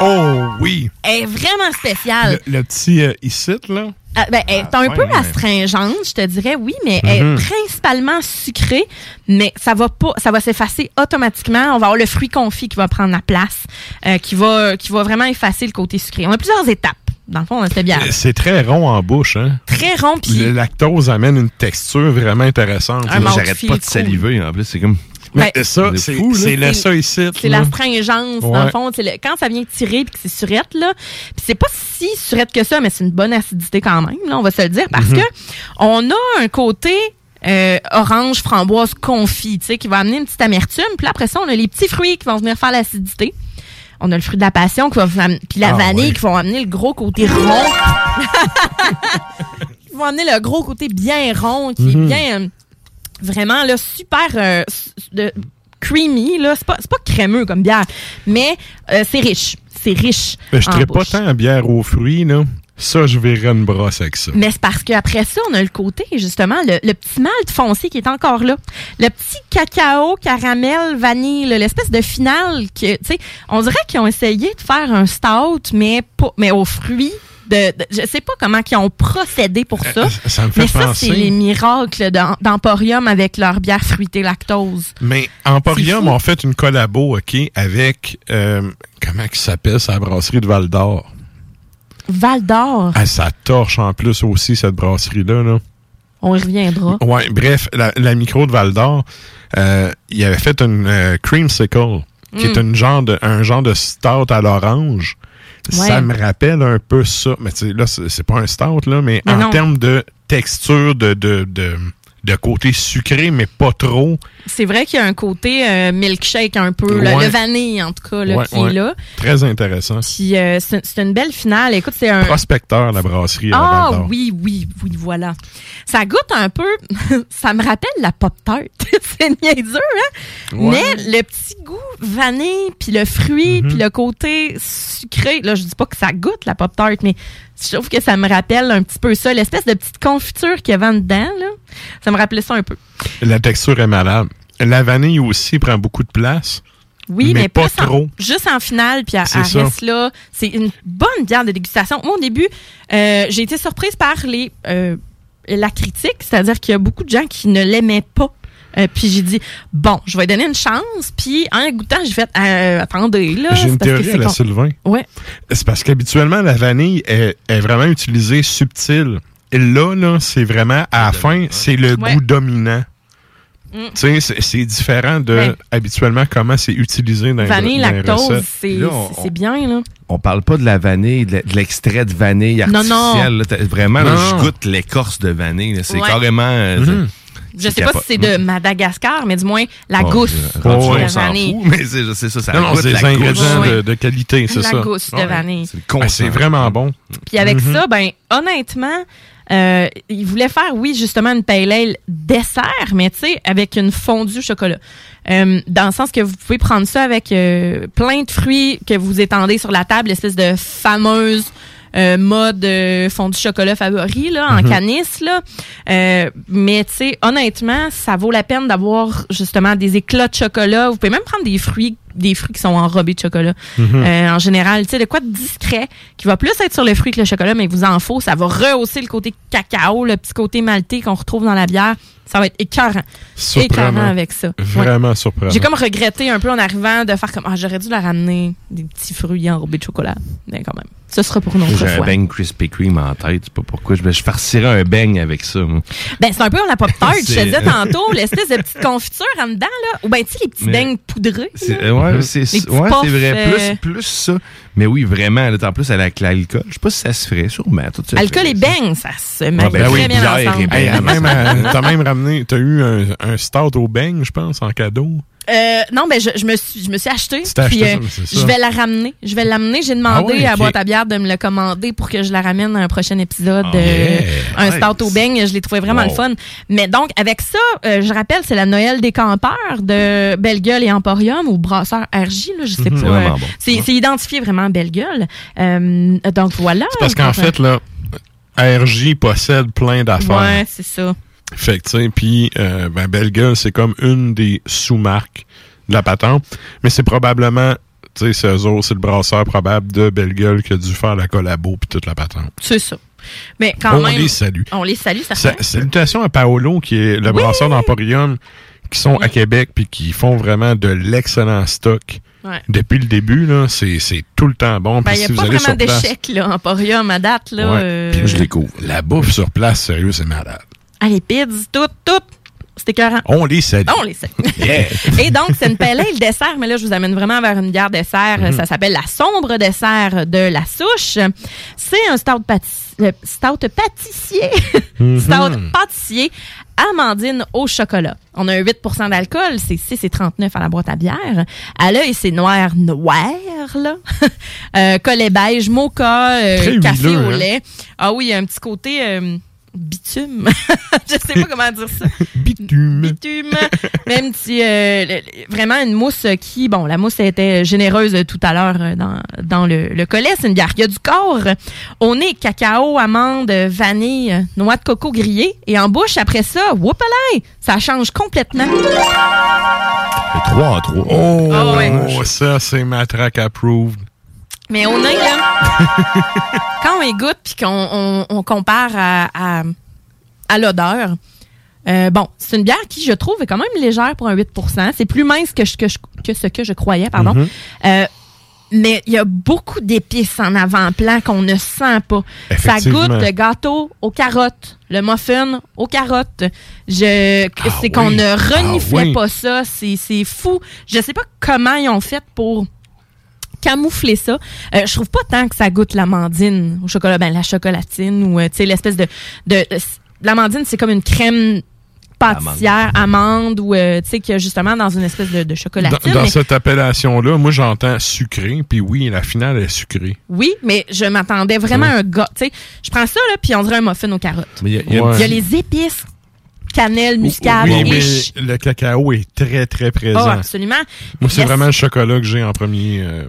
Oh, oui! Elle est vraiment spéciale. Le, le petit euh, icite, là. Ah, ben, elle est Ah, un ouais, peu mais- astringente, je te dirais, oui, mais elle est principalement sucrée, mais ça va pas, ça va s'effacer automatiquement. On va avoir le fruit confit qui va prendre la place, euh, qui va, qui va vraiment effacer le côté sucré. On a plusieurs étapes. Dans le fond, c'était bien. C'est très rond en bouche, hein? Très rond, puis Le lactose amène une texture vraiment intéressante. J'arrête pas de saliver, en plus. C'est comme. Mais Ben, ça, c'est c'est fou, là. c'est le ça ici. c'est là. l'astringence, dans le fond. le- quand ça vient tirer puis que c'est surette, là. Puis c'est pas si surette que ça, mais c'est une bonne acidité quand même, là, on va se le dire. Parce Mhm. que on a un côté euh, orange, framboise confit, tu sais, qui va amener une petite amertume. Puis là, après ça, on a les petits fruits qui vont venir faire l'acidité. On a le fruit de la passion qui va puis la Ah, vanille ouais. qui vont amener le gros côté rond. [laughs] qui vont amener le gros côté bien rond, qui Mhm. est bien euh, vraiment là super euh, de- creamy là, c'est pas c'est pas crémeux comme bière, mais euh, c'est riche, c'est riche. Ben, je ne pas tant à bière aux fruits, là. Ça, je verrais une brosse avec ça. Mais c'est parce qu'après ça, on a le côté, justement, le, le petit malt foncé qui est encore là. Le petit cacao, caramel, vanille, l'espèce de finale que, tu sais, on dirait qu'ils ont essayé de faire un stout, mais pas, mais aux fruits. De, de- je sais pas comment ils ont procédé pour ça. Ça me fait mais ça, penser- c'est les miracles d'Em- d'Emporium avec leur bière fruitée lactose. Mais Emporium ont fait une collabo, OK, avec, euh, comment il s'appelle, sa brasserie de Val d'Or. Val d'Or, Ah, ça torche en plus aussi, cette brasserie-là, là. on y reviendra. Ouais, bref, la, la micro de Val d'Or, euh, il avait fait une euh, creamsicle, qui Mm. est une genre de, un genre de stout à l'orange. Ouais. Ça me rappelle un peu ça. Mais tu sais, là, c'est pas un stout, là, mais, Mais en termes de texture, de, de, de, de côté sucré, mais pas trop. C'est vrai qu'il y a un côté euh, milkshake un peu, le, vanille en tout cas, là, Ouais, qui ouais. est là. Très intéressant. Puis euh, c'est une belle finale. Écoute, c'est un. Prospecteur, la brasserie Ah oui, oui, oui, voilà. Ça goûte un peu. [laughs] ça me rappelle la pop tart. [laughs] c'est niaiseux, hein? Mais le petit goût vanille, puis le fruit, Mhm. puis le côté sucré. Là, je dis pas que ça goûte la pop tart, mais je trouve que ça me rappelle un petit peu ça, l'espèce de petite confiture qu'il y avait dedans. Là. Ça me rappelait ça un peu. La texture est malade. La vanille aussi prend beaucoup de place. Oui, mais, pas en- trop. juste en finale, puis reste là. C'est une bonne bière de dégustation. Moi, au début, euh, j'ai été surprise par les euh, la critique, c'est-à-dire qu'il y a beaucoup de gens qui ne l'aimaient pas. Euh, puis j'ai dit bon, je vais lui donner une chance. Puis en goûtant, j'ai fait euh, attendez là. J'ai une parce théorie à la con- Sylvain. Ouais. C'est parce qu'habituellement, la vanille est, est vraiment utilisée subtile. Et là, là, c'est vraiment, à la fin, c'est le Ouais. goût dominant. Mm. Tu sais, c'est- différent de Ouais. habituellement comment c'est utilisé dans, les- Vanille, les lactose, recettes. c'est bien là. On parle pas de la vanille, de l'extrait de vanille Non, non. artificiel. là. T'as- Vraiment, là, Non. je goûte l'écorce de vanille. C'est Ouais. carrément... euh, Mhm. Je sais pas si c'est de Madagascar, mais du moins la Bon, gousse de la vanille. fout, mais c'est c'est ça, ça Non, c'est des la gousse. ingrédients de, qualité, c'est La ça. gousse de Ouais. vanille. C'est Ah, c'est vraiment bon. Puis avec Mhm. ça, ben honnêtement, euh, il voulait faire, oui, justement, une pale ale dessert, mais tu sais, avec une fondue chocolat. Euh, dans le sens que vous pouvez prendre ça avec euh, plein de fruits que vous étendez sur la table, l'espèce de fameuse euh, mode euh, fondue chocolat favori là, en Mhm. canisse. Là. Euh, mais tu sais, honnêtement, ça vaut la peine d'avoir justement des éclats de chocolat. Vous pouvez même prendre des fruits des fruits qui sont enrobés de chocolat. Mhm. Euh, en général, tu sais, de quoi de discret, qui va plus être sur le fruit que le chocolat, mais il vous en faut. Ça va rehausser le côté cacao, le petit côté maltais qu'on retrouve dans la bière. Ça va être écœurant. Écœurant avec ça. Ouais. Vraiment surprenant. J'ai comme regretté un peu en arrivant de faire comme, ah, j'aurais dû la ramener des petits fruits enrobés de chocolat. Mais quand même, ce sera pour une autre J'ai un fois. beigne Krispy Kreme en tête. Je sais pas pourquoi. Je, je farcirais un beigne avec ça. moi. Ben, c'est un peu la pop tart, [laughs] je te disais tantôt, l'espèce de petite confiture en dedans, là. Ou ben, tu sais, les petits Mais- beignes poudreux. Là. ouais, c'est ouais, vrai. Plus, plus ça. Mais oui, vraiment. Là, en plus, avec l'alcool. Je sais pas si ça se ferait. Sûrement. Alcool ferait, et ça. beignes, ça se marie ben très oui, bien ensemble. Hey, t'as même, ramené, t'as eu un, un stout au beigne, je pense, en cadeau. Euh, non, ben je, je me suis je me suis acheté. Puis, acheté euh, ça, je vais la ramener. Je vais l'amener. J'ai demandé Ah ouais, à. Boîte à bière de me le commander pour que je la ramène à un prochain épisode. Euh, yeah, un nice. stout au beigne. Je l'ai trouvé vraiment Wow. le fun. Mais donc, avec ça, euh, je rappelle, c'est la Noël des campeurs de Belle Gueule et Emporium ou Brasseur RJ, là, je sais Mhm. pas. C'est bon. Identifié vraiment Belle Gueule. Euh, donc voilà. C'est parce qu'en fait, là, RJ possède plein d'affaires. Ouais, c'est ça. Fait que, tu sais, puis, euh, ben, Belle Gueule, c'est comme une des sous-marques de la patente. Mais c'est probablement, tu sais, c'est eux autres, c'est le brasseur probable de Belle Gueule qui a dû faire la collabo puis toute la patente. C'est ça. Mais quand On même. les salue. On les salue, ça Sa- salutations à Paolo, qui est le brasseur d'Emporium, qui sont à Québec puis qui font vraiment de l'excellent stock. Ouais. Depuis le début, là, c'est c'est tout le temps bon. Ben, Puis il n'y a si vous pas vraiment d'échec, là, Emporium à date, là. Ouais. euh, Puis je découvre. La bouffe sur place, sérieux, c'est malade. Ah, les pizzas, tout, tout. C'était écœurant. On les salue. On les salue. [laughs] Et donc, c'est une pelle le dessert, mais là, je vous amène vraiment vers une bière dessert. Mhm. Ça s'appelle la sombre dessert de la souche. C'est un stout, euh, stout pâtissier. Mhm. [laughs] stout pâtissier amandine au chocolat. On a un 8% d'alcool, c'est 6 et 39 à la boîte à bière. À l'œil, c'est noir, noir, là. [laughs] euh, collet beige, mocha, euh, café huileux, au hein? lait. Ah oui, il y a un petit côté euh, bitume. [laughs] Je sais pas comment dire ça. Bitume. Bitume. Même si euh, le- le- vraiment une mousse qui, bon, la mousse était généreuse tout à l'heure euh, dans, dans le, le collet. C'est une bière qui a du corps. Au nez, cacao, amande, vanille, noix de coco grillée. Et en bouche, après ça, whoopalay, ça change complètement. 3 en 3. Oh, ouais. ça, c'est matraque approved. Mais au nez, là, [laughs] quand on y goûte puis qu'on on, on compare à, à, à l'odeur, euh, bon, c'est une bière qui, je trouve, est quand même légère pour un 8% C'est plus mince que, je- que, je- que ce que je croyais, pardon. Mhm. Euh, mais il y a beaucoup d'épices en avant-plan qu'on ne sent pas. Ça goûte le gâteau aux carottes, le muffin aux carottes. Je, Ah c'est qu'on ne reniflait Ah oui. pas ça. C'est, c'est fou. Je sais pas comment ils ont fait pour camoufler ça. Euh, je trouve pas tant que ça goûte l'amandine au chocolat, ben la chocolatine ou euh, tu sais l'espèce de, de, l'amandine c'est comme une crème pâtissière amande ou euh, tu sais a justement dans une espèce de, chocolatine. dans mais- cette appellation-là, moi, j'entends sucré, puis oui, la finale est sucrée. Oui, mais je m'attendais vraiment à un gars. Tu sais, je prends ça là puis on dirait un muffin aux carottes. Il y a- y y les épices, cannelle, muscade, Oui, mais le cacao est très, très Oh, présent. absolument. Moi, c'est Yes. vraiment le chocolat que j'ai en premier euh,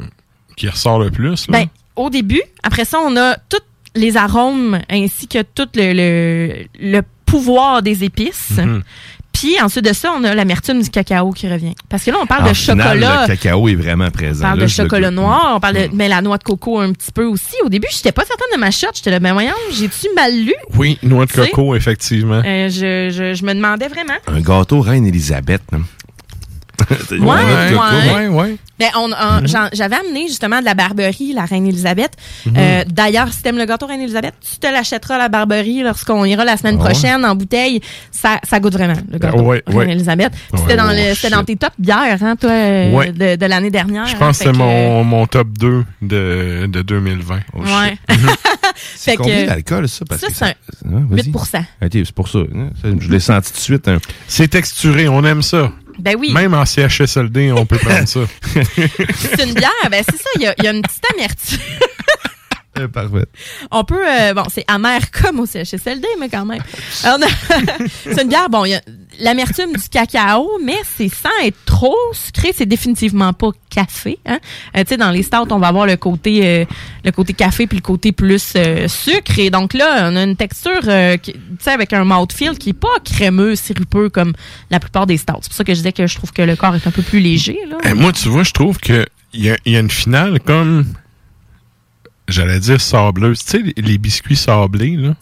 qui ressort le plus. là. Ben, au début, après ça, on a tous les arômes ainsi que tout le, le, le pouvoir des épices. Mhm. Puis ensuite de ça, on a l'amertume du cacao qui revient. Parce que là, on parle En de chocolat. Le cacao est vraiment On présent. parle Là, de chocolat noir, on parle de mais la noix de coco un petit peu aussi. Au début, j'étais pas certaine de ma shot. J'étais là, ben voyons, j'ai-tu mal lu? Oui, noix de coco, effectivement. Euh, je, je, je me demandais vraiment. Un gâteau Reine Élisabeth. là. [laughs] C'est- Ouais, ouais. ouais. On, on- j'en- J'avais amené justement de la Barberie, la Reine Elisabeth. Mhm. Euh, D'ailleurs, si t'aimes le gâteau Reine Elisabeth, tu te l'achèteras à la Barberie lorsqu'on ira la semaine Ah ouais? prochaine en bouteille. Ça, ça goûte vraiment, le gâteau Ouais, Reine ouais. Elisabeth. Ouais, C'était dans, c'était dans tes top bières, hein, toi, euh, Ouais. de, de l'année dernière. Je hein, pense que c'est mon, mon top 2 de, de 2020. Ouais. [laughs] C'est Fait combien d'alcool, ça? Parce ça, que c'est un Ouais, vas-y. 8 Ok, c'est pour ça. Ça, Je l'ai senti tout de suite. hein. C'est texturé, on aime ça. Ben oui. Même en CHSLD, on peut prendre ça. [laughs] C'est une bière, ben c'est ça, il y a, il y a une petite amertume. Euh, Parfait. On peut, euh, bon, c'est amer comme au CHSLD, mais quand même. [laughs] C'est une bière, bon, il y a l'amertume du cacao, mais c'est sans être trop sucré, c'est définitivement pas café. Hein? Euh, tu sais, dans les stouts, on va avoir le côté, euh, le côté café puis le côté plus euh, sucre. Et donc là, on a une texture, euh, tu sais, avec un mouthfeel qui est pas crémeux, sirupeux comme la plupart des stouts. C'est pour ça que je disais que je trouve que le corps est un peu plus léger. Là. Eh, moi, tu vois, je trouve que il y a, il y a une finale comme, j'allais dire sableuse. Tu sais, les, biscuits sablés, là,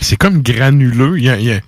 c'est comme granuleux. Il y a, il y a-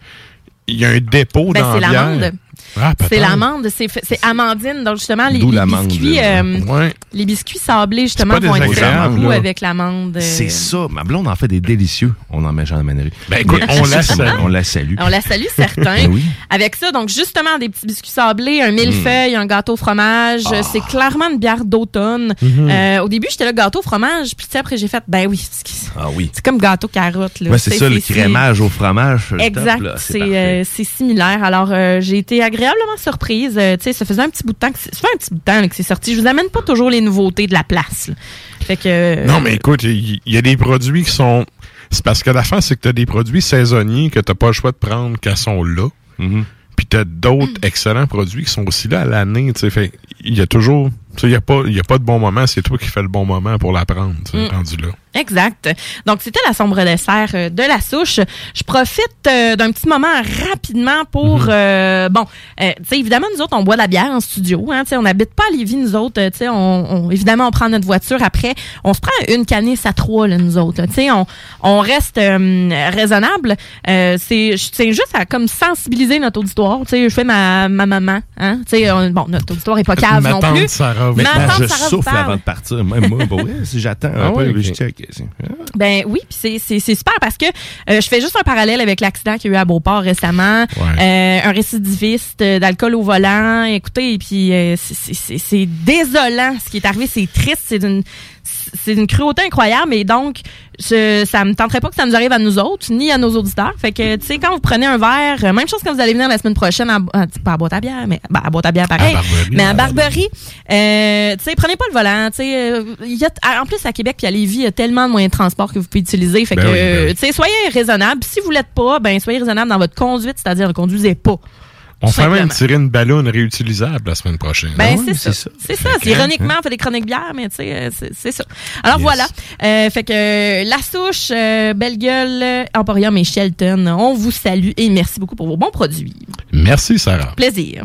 il y a un dépôt Ben, dans c'est la bière. Ah, C'est l'amande, c'est amandine. Donc justement, les, D'où les l'amande, biscuits, euh, Ouais. les biscuits sablés justement vont être désagréable, beaucoup là. avec l'amande. euh, C'est ça. Ma blonde en fait des délicieux. On en met Jean Manerie. Ben, écoute, [laughs] on la salue. On la salue. On la salue, certains. [laughs] Ben oui. Avec ça, donc justement, des petits biscuits sablés, un millefeuille, un gâteau au fromage. Ah. C'est clairement une bière d'automne. Mhm. Euh, au début, j'étais là, gâteau au fromage. Puis après, j'ai fait, ben oui, c'est Ah oui. c'est comme gâteau carotte. là. C'est ça, le crémage au fromage. Exact, c'est similaire. Alors, j'ai été agréablement surprise. Euh, tu sais, ça faisait un petit bout de temps que c'est, ça fait un petit bout de temps là, que c'est sorti. Je vous amène pas toujours les nouveautés de la place. là. Fait que. euh, Non, mais écoute, il y, a des produits qui sont. C'est parce que la fin, c'est que tu as des produits saisonniers que tu pas le choix de prendre quand sont là. Puis tu as d'autres excellents produits qui sont aussi là à l'année. tu sais. Fait il y a toujours. Il n'y a, pas- y a pas de bon moment, c'est toi qui fais le bon moment pour la prendre, tu sais, Mm. rendu là. Exact. Donc, c'était la sombre dessert euh, de la souche. Je profite euh, d'un petit moment rapidement pour... Mhm. euh, bon, euh, tu sais, évidemment, nous autres, on boit de la bière en studio. Hein, tu sais, on n'habite pas à Lévis, nous autres. Tu sais, on, on- évidemment, on prend notre voiture. Après, on se prend une canisse à trois, là, nous autres. Tu sais, on, on reste euh, raisonnable. Euh, c'est je tiens juste à comme sensibiliser notre auditoire. Tu sais, je fais ma, ma maman. Hein, tu sais, on- bon, notre auditoire est pas [laughs] cave Ma non tante plus. Sarah, Maintenant, je souffle avant de partir. Même moi, si j'attends un Ah peu, ouais, je check. Ben oui, puis c'est- c'est c'est super parce que euh, je fais juste un parallèle avec l'accident qu'il y a eu à Beauport récemment. Euh, un récidiviste euh, d'alcool au volant. Écoutez, et puis euh, c'est- c'est c'est- c'est désolant ce qui est arrivé. C'est triste. C'est d'une c'est une cruauté incroyable. Et donc, je, ça me tenterait pas que ça nous arrive à nous autres, ni à nos auditeurs. Fait que, tu sais, quand vous prenez un verre, euh, même chose quand vous allez venir la semaine prochaine, à, à- pas à boîte à bière, mais ben, à boîte à bière pareil. À mais à. Barberie, euh, tu sais, prenez pas le volant. Tu sais, euh, en plus, à Québec puis à Lévis, il y a tellement de moyens de transport que vous pouvez utiliser. Fait Ben que, oui, ben oui. tu sais, soyez raisonnable. Si vous l'êtes pas, ben, soyez raisonnable dans votre conduite, c'est-à-dire ne conduisez pas. On fait même tirer une ballonne réutilisable la semaine prochaine. Ben, Ah oui, c'est ça. C'est ça. Ironiquement, hein? on fait des chroniques bières, mais tu sais, euh, c'est ça. Alors Yes. voilà. Euh, fait que euh, la souche, euh, Belle Gueule, Emporium et Shelton, on vous salue et merci beaucoup pour vos bons produits. Merci, Sarah. Plaisir.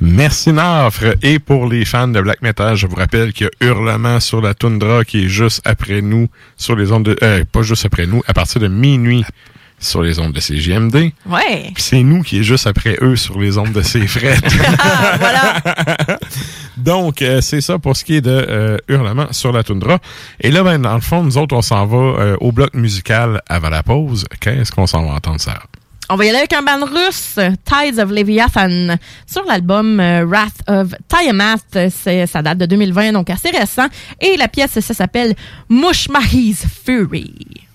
Merci Nafre. Et pour les fans de Black Metal, je vous rappelle qu'il y a Hurlement sur la toundra qui est juste après nous sur les ondes de... Euh, pas juste après nous, à partir de minuit sur les ondes de CGMD. Ouais. C'est nous qui est juste après eux sur les ondes de ces frettes. [laughs] [laughs] Donc, euh, c'est ça pour ce qui est de euh, Hurlement sur la toundra. Et là, ben, dans le fond, nous autres, on s'en va euh, au bloc musical avant la pause. Qu'est-ce qu'on s'en va entendre, ça? On va y aller avec un band russe, Tides of Leviathan, sur l'album euh, Wrath of Tiamat. Ça date de 2020, donc assez récent. Et la pièce, ça s'appelle Mushmahi's Fury.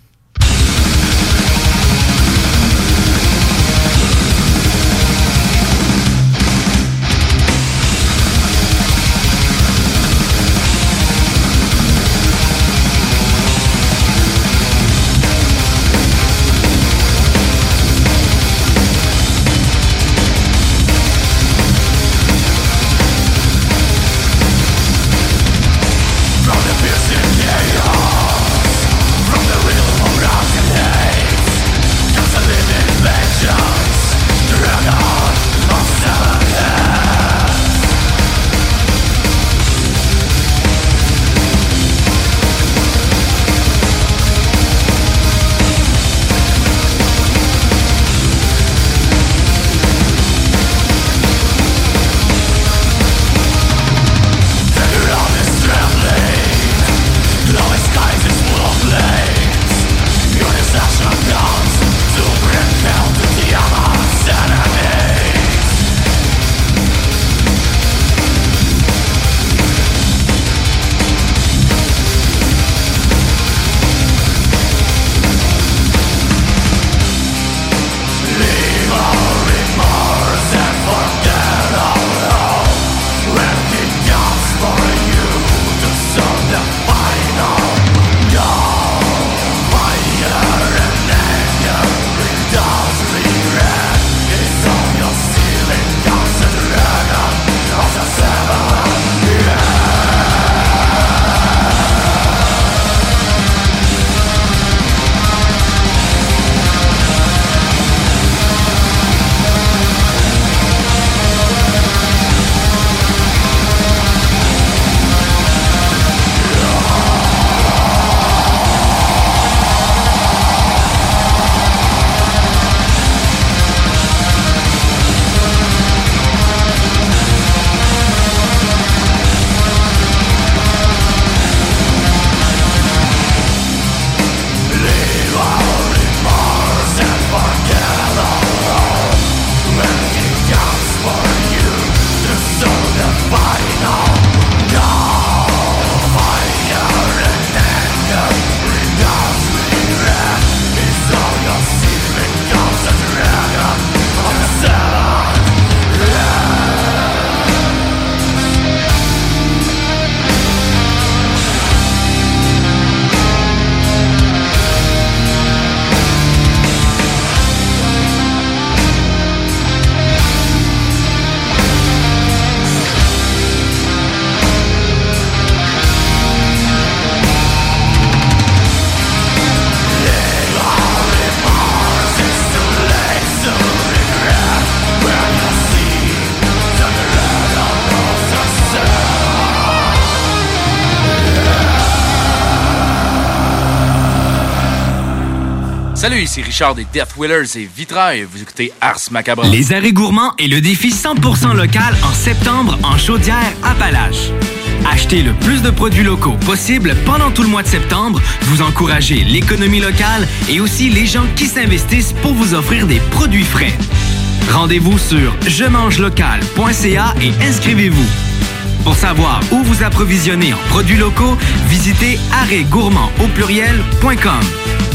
Ici Richard des Death Wheelers et Vitrail. Vous écoutez Ars Macabre. Les arrêts gourmands et le défi 100% local en septembre en chaudière Appalaches. Achetez le plus de produits locaux possible pendant tout le mois de septembre. Vous encouragez l'économie locale et aussi les gens qui s'investissent pour vous offrir des produits frais. Rendez-vous sur je mange local.ca et inscrivez-vous. Pour savoir où vous approvisionner en produits locaux, visitez arrêtgourmand au pluriel.com.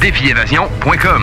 Défiévasion.com.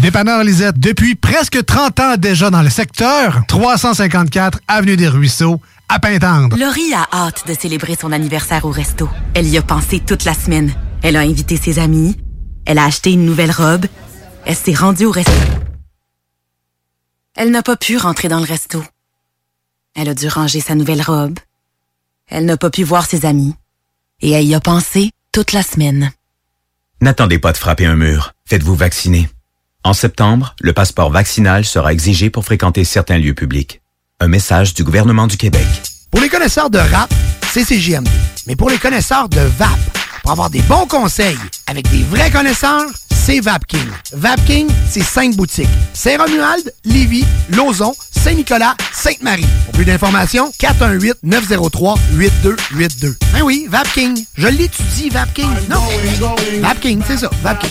Dépanneur Lisette, depuis presque 30 ans déjà dans le secteur, 354 Avenue des Ruisseaux, à Pintendre. Laurie a hâte de célébrer son anniversaire au resto. Elle y a pensé toute la semaine. Elle a invité ses amis. Elle a acheté une nouvelle robe. Elle s'est rendue au resto. Elle n'a pas pu rentrer dans le resto. Elle a dû ranger sa nouvelle robe. Elle n'a pas pu voir ses amis. Et elle y a pensé toute la semaine. N'attendez pas de frapper un mur. Faites-vous vacciner. En septembre, le passeport vaccinal sera exigé pour fréquenter certains lieux publics. Un message du gouvernement du Québec. Pour les connaisseurs de rap, c'est CJMD. Mais pour les connaisseurs de VAP, pour avoir des bons conseils avec des vrais connaisseurs, c'est VapKing. VapKing, c'est cinq boutiques. Saint-Romuald, Lévis, Lauson, Saint-Nicolas, Sainte-Marie. Pour plus d'informations, 418-903-8282. Ben oui, VapKing. Je l'étudie, VapKing. Non, VapKing, c'est ça, VapKing.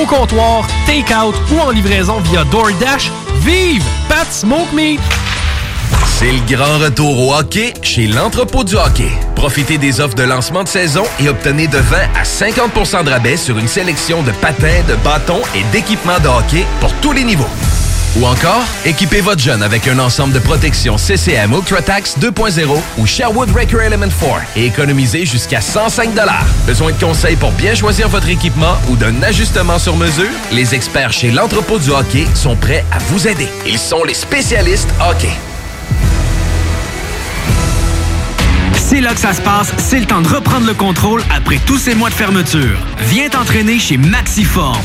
au comptoir, take-out ou en livraison via DoorDash. Vive Pat Smoke Meat! C'est le grand retour au hockey chez l'entrepôt du hockey. Profitez des offres de lancement de saison et obtenez de 20 à 50% de rabais sur une sélection de patins, de bâtons et d'équipements de hockey pour tous les niveaux. Ou encore, équipez votre jeune avec un ensemble de protection CCM UltraTax 2.0 ou Sherwood Raker Element 4 et économisez jusqu'à 105 Besoin de conseils pour bien choisir votre équipement ou d'un ajustement sur mesure? Les experts chez l'entrepôt du hockey sont prêts à vous aider. Ils sont les spécialistes hockey. C'est là que ça se passe, c'est le temps de reprendre le contrôle après tous ces mois de fermeture. Viens t'entraîner chez Maxiform.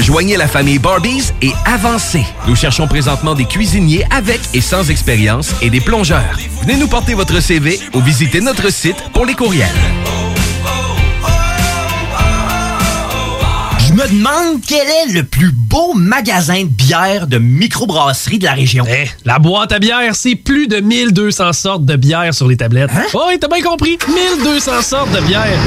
Joignez la famille Barbies et avancez. Nous cherchons présentement des cuisiniers avec et sans expérience et des plongeurs. Venez nous porter votre CV ou visitez notre site pour les courriels. Je me demande quel est le plus beau magasin de bière de microbrasserie de la région. Eh, la boîte à bière, c'est plus de 1200 sortes de bière sur les tablettes. Hein? Oh, oui, t'as bien compris. 1200 sortes de bière.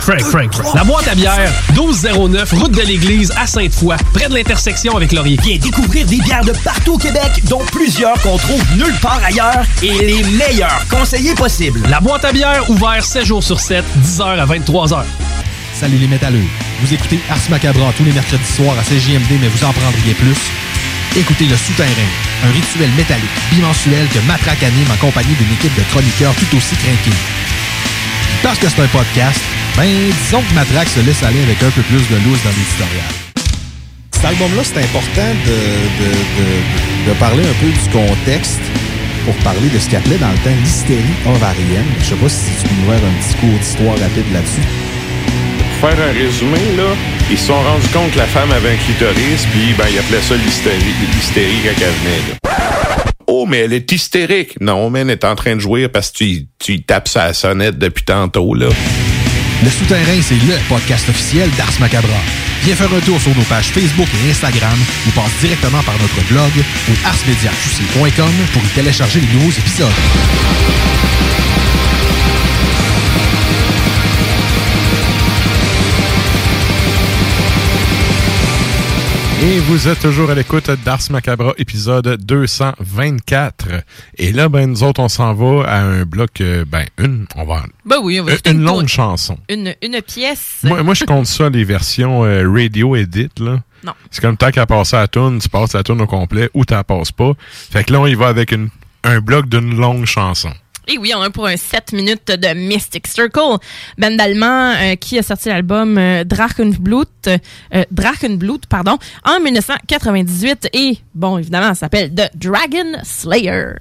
Frank, Frank, la boîte à bière, 1209, route de l'église à Sainte-Foy, près de l'intersection avec Laurier. Viens découvrir des bières de partout au Québec, dont plusieurs qu'on trouve nulle part ailleurs et les meilleurs conseillers possibles. La boîte à bière, ouvert 7 jours sur 7, 10h à 23h. Salut les métalleux. Vous écoutez Ars Macabra tous les mercredis soirs à CJMD, mais vous en prendriez plus. Écoutez Le Souterrain, un rituel métallique bimensuel que Matraque anime en compagnie d'une équipe de chroniqueurs tout aussi craqués. Parce que c'est un podcast, ben disons que Matraque se laisse aller avec un peu plus de loose dans l'éditorial. Cet album-là, c'est important de, de, de- de parler un peu du contexte pour parler de ce qu'appelait dans le temps l'hystérie ovarienne. Je sais pas si tu peux nous faire un petit cours d'histoire rapide là-dessus. Pour faire un résumé, là, ils se sont rendus compte que la femme avait un clitoris, puis ben, ils appelaient ça l'hystérie, l'hystérie quand elle venait. Là. Oh, mais elle est hystérique. Non, mais elle est en train de jouer parce que tu, tu tapes sa sonnette depuis tantôt, là. Le Souterrain, c'est le podcast officiel d'Ars Macabra. Viens faire un tour sur nos pages Facebook et Instagram ou passe directement par notre blog au arsmediaqc.com pour y télécharger les nouveaux épisodes. Et vous êtes toujours à l'écoute d'Ars Macabra, épisode 224. Et là, ben, nous autres, on s'en va à un bloc, euh, ben, une, on va... Ben oui, on va une, longue chanson. Une, une pièce. Moi, moi, je compte ça, les versions euh, radio edit, là. Non. C'est comme tant qu'à passer à la tune, tu passes la tune au complet ou tu la passes pas. Fait que là, on y va avec une, un bloc d'une longue chanson. Et oui, on a pour un 7 minutes de Mystic Circle, band allemand euh, qui a sorti l'album euh, Drachenblut, euh, Drachenblut, pardon, en 1998 et bon, évidemment, ça s'appelle The Dragon Slayer.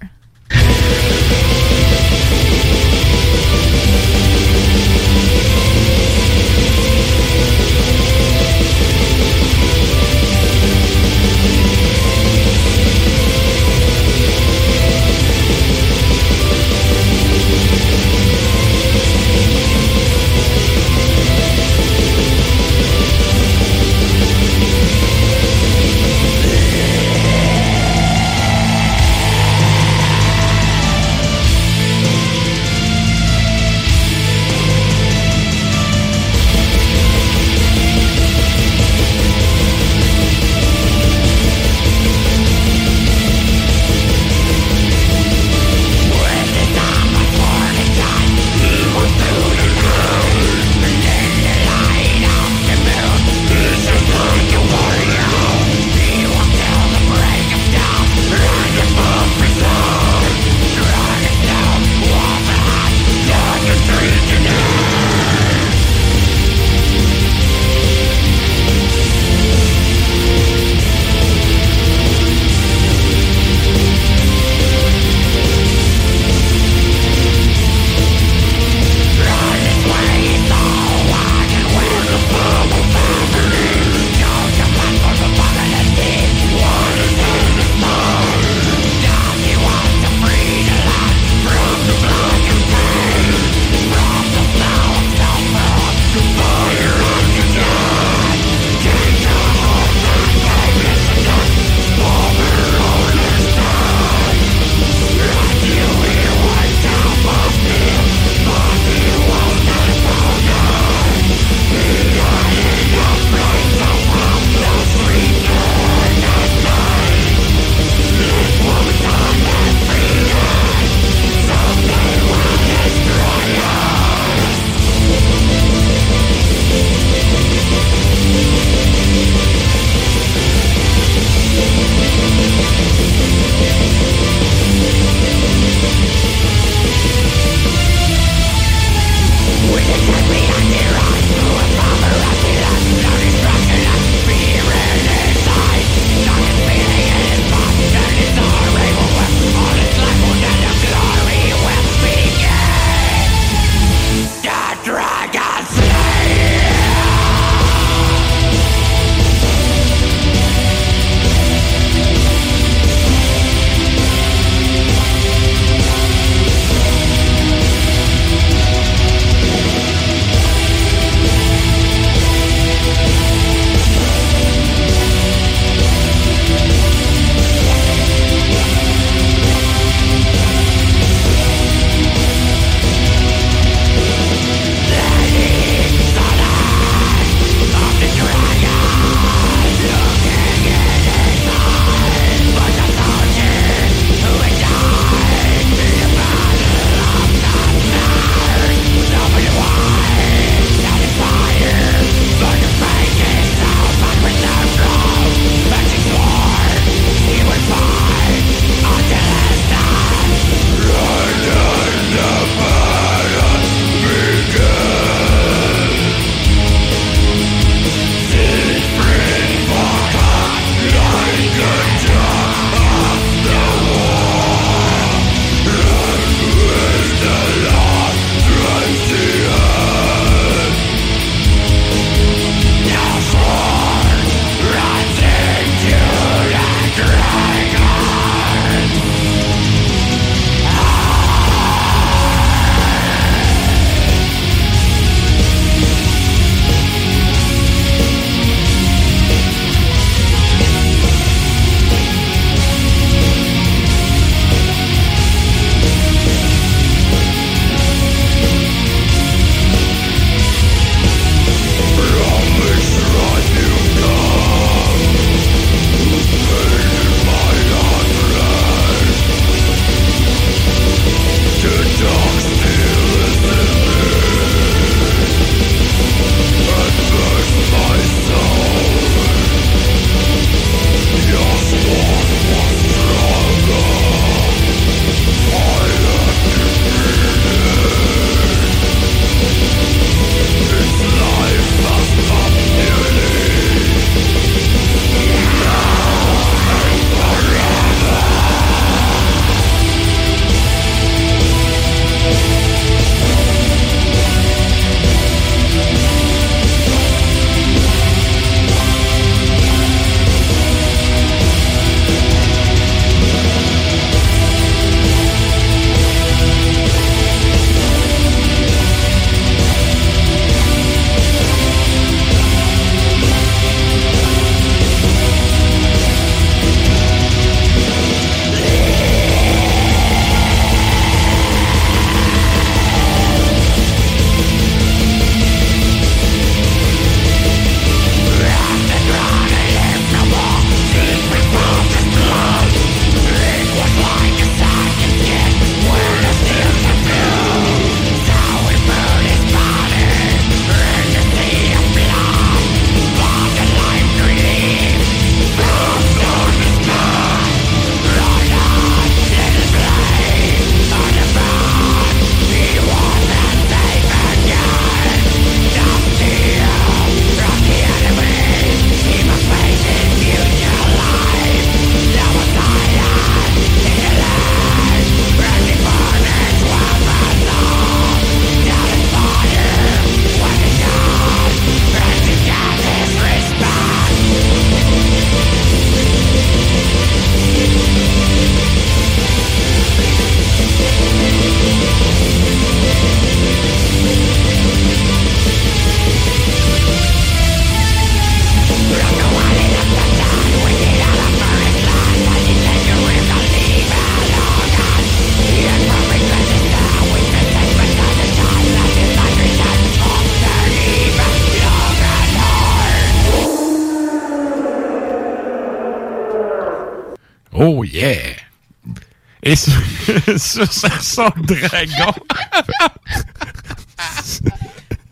Et sur, [laughs] sur sa son dragon. [laughs]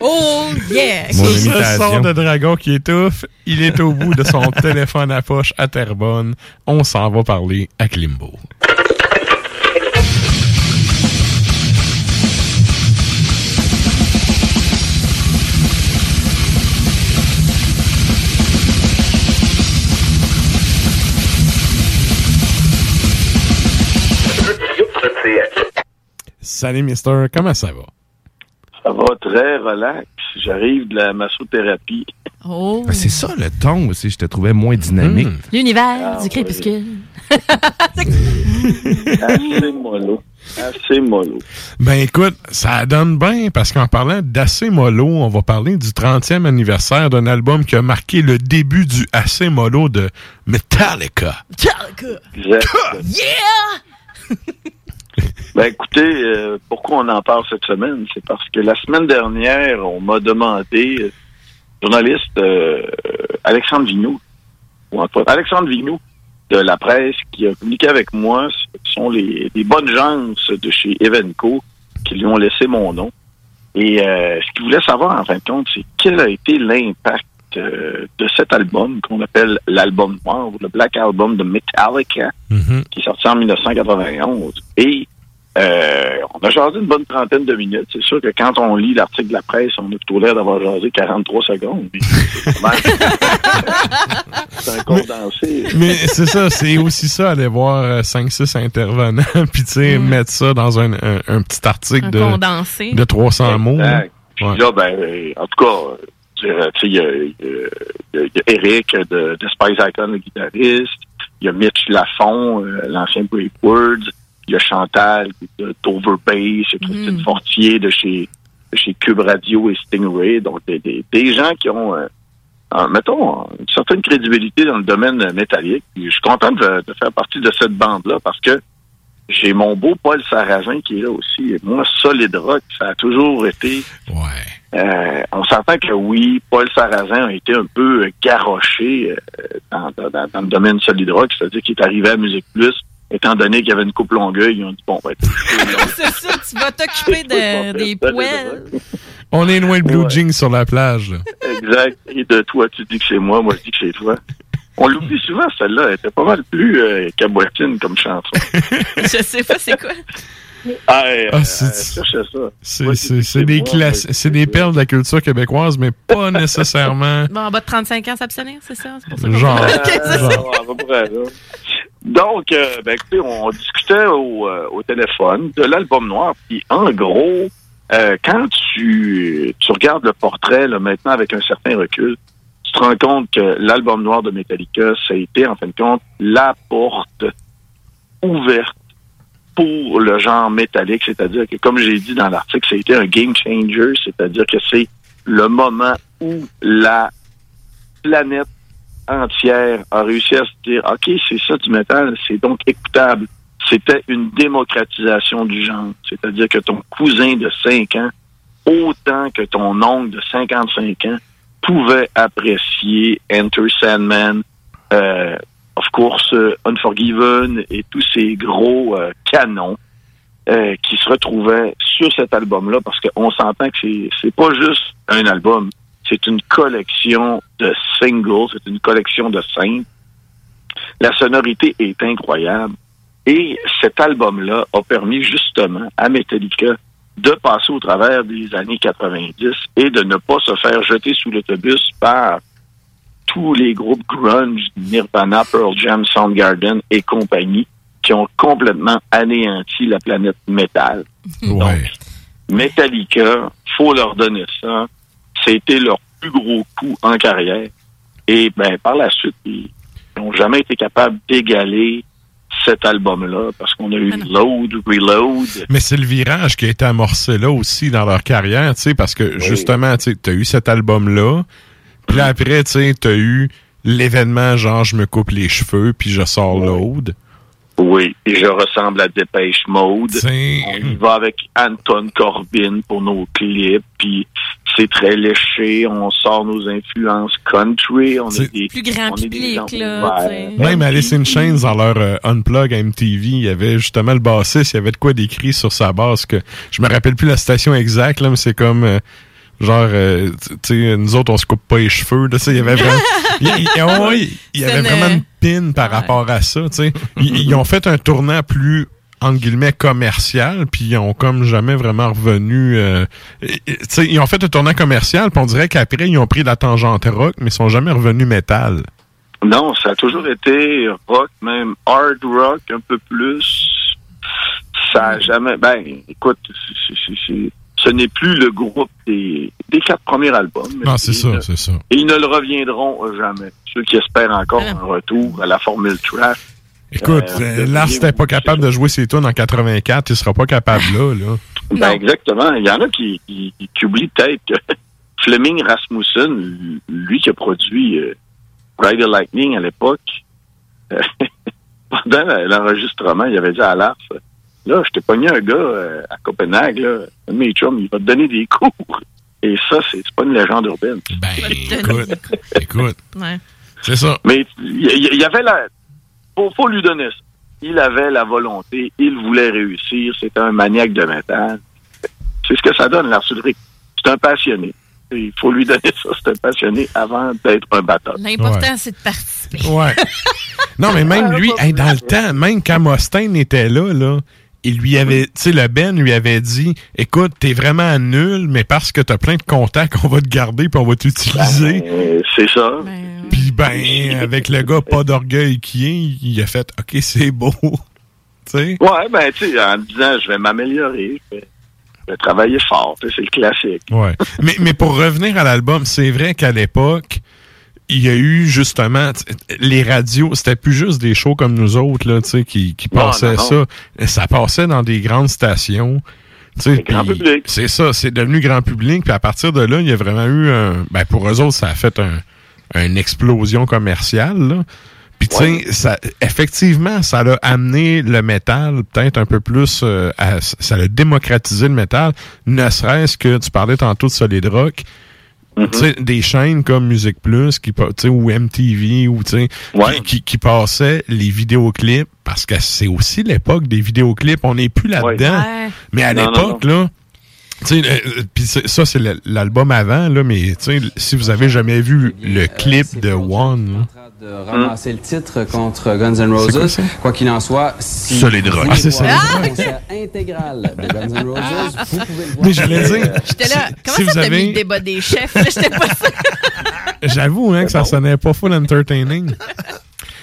Oh yeah! Sur ce son de dragon qui étouffe, il est au bout de son [laughs] téléphone à poche à Terrebonne. On s'en va parler à Klimbo. Salut, Mister. Comment ça va? Ça va très relax. J'arrive de la massothérapie. Oh! Ben, c'est ça le ton aussi, je te trouvais moins dynamique. L'univers du crépuscule. [laughs] Assez mollo. Assez mollo. Ben écoute, ça donne bien parce qu'en parlant d'assez mollo, on va parler du 30e anniversaire d'un album qui a marqué le début du assez mollo de Metallica. Exact. Yeah! [laughs] [laughs] Ben écoutez, euh, pourquoi on en parle cette semaine? C'est parce que la semaine dernière, on m'a demandé, euh, journaliste euh, Alexandre Vignoux, ou entre Alexandre Vignoux de la presse qui a communiqué avec moi, ce sont les, les bonnes gens de chez Evenco qui lui ont laissé mon nom. Et ce qu'il voulait savoir, en fin de compte, c'est quel a été l'impact euh, de cet album qu'on appelle l'album noir ou le Black Album de Metallica qui est sorti en 1991. Et euh, on a jasé une bonne trentaine de minutes. C'est sûr que quand on lit l'article de la presse, on a plutôt l'air d'avoir jasé 43 secondes. [laughs] C'est un condensé. Mais c'est ça, c'est aussi ça, aller voir 5-6 intervenants, [laughs] puis tu sais, mettre ça dans un, un- un petit article Un de, condensé. de 300 mots. Puis Ouais. là, ben, euh, en tout cas, tu sais, il y a, Eric de, de Spice Icon, le guitariste. Il y a Mitch Lafont, euh, l'ancien Brave Words. Il y a Chantal de Dover Bass. Il y a Christine Fortier de chez, de chez Cube Radio et Stingray. Donc, des, des, des gens qui ont, euh, un- mettons, une certaine crédibilité dans le domaine métallique. Puis je suis content de, de faire partie de cette bande-là parce que j'ai mon beau Paul Sarrazin qui est là aussi. Et moi, Solid Rock, ça a toujours été. Euh, on s'entend que oui, Paul Sarrazin a été un peu euh, garoché euh, dans, dans- dans le domaine Solid Rock, c'est-à-dire qu'il est arrivé à Musique Plus, étant donné qu'il y avait une coupe longueuil, ils ont dit bon, ben, [laughs] c'est ça, tu vas t'occuper de, des poêles. On est loin de Blue Ouais. Jeans sur la plage. là. exact. Et de toi, tu dis que c'est moi, moi je dis que c'est toi. On l'oublie souvent, celle-là. Elle était pas mal plus euh, caboitine comme chanson. [laughs] Je sais pas c'est quoi? Ah, euh, Ah, c'est- des classes, c'est des perles de la culture québécoise, mais pas [laughs] nécessairement. Bon, en bas de 35 ans, s'abstenir, c'est ça? Genre. [laughs] Donc, euh, ben, écoutez, on discutait au, euh, au téléphone de l'album noir. Puis, en gros, euh, quand tu, tu regardes le portrait, là, maintenant, avec un certain recul, tu te rends compte que l'album noir de Metallica, ça a été, en fin de compte, la porte ouverte pour le genre métallique. C'est-à-dire que, comme j'ai dit dans l'article, ça a été un game changer. C'est-à-dire que c'est le moment où la planète entière a réussi à se dire OK, c'est ça du métal, c'est donc écoutable. C'était une démocratisation du genre. C'est-à-dire que ton cousin de 5 ans, autant que ton oncle de 55 ans, pouvait apprécier Enter Sandman, euh, of course, euh, Unforgiven et tous ces gros euh, canons euh, qui se retrouvaient sur cet album-là parce qu'on s'entend que c'est pas juste un album, c'est une collection de singles, c'est une collection de scènes. La sonorité est incroyable. Et cet album-là a permis justement à Metallica de passer au travers des années 90 et de ne pas se faire jeter sous l'autobus par tous les groupes grunge, Nirvana, Pearl Jam, Soundgarden et compagnie, qui ont complètement anéanti la planète métal. Ouais. Metallica, faut leur donner ça. C'était leur plus gros coup en carrière. Et ben par la suite, ils n'ont jamais été capables d'égaler cet album-là parce qu'on a eu Load, Reload. Mais c'est le virage qui a été amorcé là aussi dans leur carrière, tu sais, parce que justement, tu as eu cet album-là, puis là après, tu sais, t'as eu l'événement genre je me coupe les cheveux puis je sors Load. Oui, et je ressemble à Dépêche Mode. On y va avec Anton Corbin pour nos clips. Puis c'est très léché, on sort nos influences country, on est des Plus grand on est des public, là. Même Alice in Chains, dans leur euh, Unplug MTV, il y avait justement le bassiste, il y avait de quoi d'écrit sur sa basse que je me rappelle plus la station exacte, là, mais c'est comme euh, genre euh, tu sais, nous autres on se coupe pas les cheveux, là, tu sais, il y avait vraiment oh, il y C'est avait une- vraiment une pin par rapport à ça, tu sais. Ils, ont fait un tournant plus entre guillemets commercial, puis ils ont comme jamais vraiment revenu. euh, ils ont fait un tournant commercial, puis on dirait qu'après ils ont pris la tangente rock, mais ils sont jamais revenus métal. Non, ça a toujours été rock, même hard rock un peu plus. Ça a jamais. Ben, écoute, c'est- ce n'est plus le groupe des, des quatre premiers albums. Non, c'est ça, c'est ça. Et ils ne le reviendront jamais. Ceux qui espèrent encore un retour à la formule trash. Écoute, Euh, euh, Lars n'était pas capable de jouer ses tunes en 84, il sera pas capable là, là. Ben, exactement. Il y en a qui, qui, qui oublient peut-être que [laughs] Fleming Rasmussen, lui qui a produit euh, Ride the Lightning à l'époque, euh, [laughs] pendant l'enregistrement, il avait dit à Lars, là, je t'ai pogné un gars euh, à Copenhague, là, un de mes chums, il va te donner des [laughs] cours. Et ça, c'est pas une légende urbaine. Ben, écoute, écoute. Ouais. C'est ça. Mais il y, avait la. Faut, faut lui donner ça. Il avait la volonté, il voulait réussir, c'était un maniaque de métal. C'est ce que ça donne, Lars Ulrich. C'est un passionné. Il faut lui donner ça, c'est un passionné avant d'être un batteur. L'important, c'est de participer. Ouais. Non, mais même lui, hey, dans le temps, même quand Mustaine était là, là, il lui avait, tu sais, le Ben lui avait dit, écoute, t'es vraiment nul, mais parce que t'as plein de contacts, [laughs] on va te garder puis on va t'utiliser. Euh, c'est ça. Puis ben, avec le gars pas d'orgueil qui est, il a fait, ok, c'est beau. [laughs] tu sais? Ouais, ben, tu sais, en disant, je vais m'améliorer, je vais, je vais travailler fort, tu sais, c'est le classique. Ouais. mais, mais pour revenir à l'album, c'est vrai qu'à l'époque, il y a eu justement les radios, c'était plus juste des shows comme nous autres là, tu sais, qui, qui Non, passaient non, non. ça. Ça passait dans des grandes stations. C'est ça, c'est devenu grand public. Puis à partir de là, il y a vraiment eu un. Ben pour eux autres, ça a fait un, une explosion commerciale. Là. Puis tu sais, ça, effectivement, ça a amené le métal peut-être un peu plus, euh, à- ça a démocratisé le métal, ne serait-ce que tu parlais tantôt de Solid Rock. Mm-hmm. Tu sais, des chaînes comme Musique Plus qui pa- tu sais, ou MTV ou tu sais, qui, qui, qui passaient les vidéoclips parce que c'est aussi l'époque des vidéoclips on n'est plus là-dedans. Ouais. mais à Non, non, l'époque là tu sais euh, puis ça c'est l'album avant là mais tu sais si vous avez jamais vu le clip de One là, de ramasser le titre contre Guns N' Roses. ça? Quoi qu'il en soit, si Solid vous Rock. voulez Ah, c'est le concert intégral de Guns N' Roses, vous pouvez le voir. Mais j'allais dire, J'étais là, comment si ça t'as mis avez- le débat des chefs? [laughs] J'étais pas ça. j'avoue hein, que ça sonnait pas full entertaining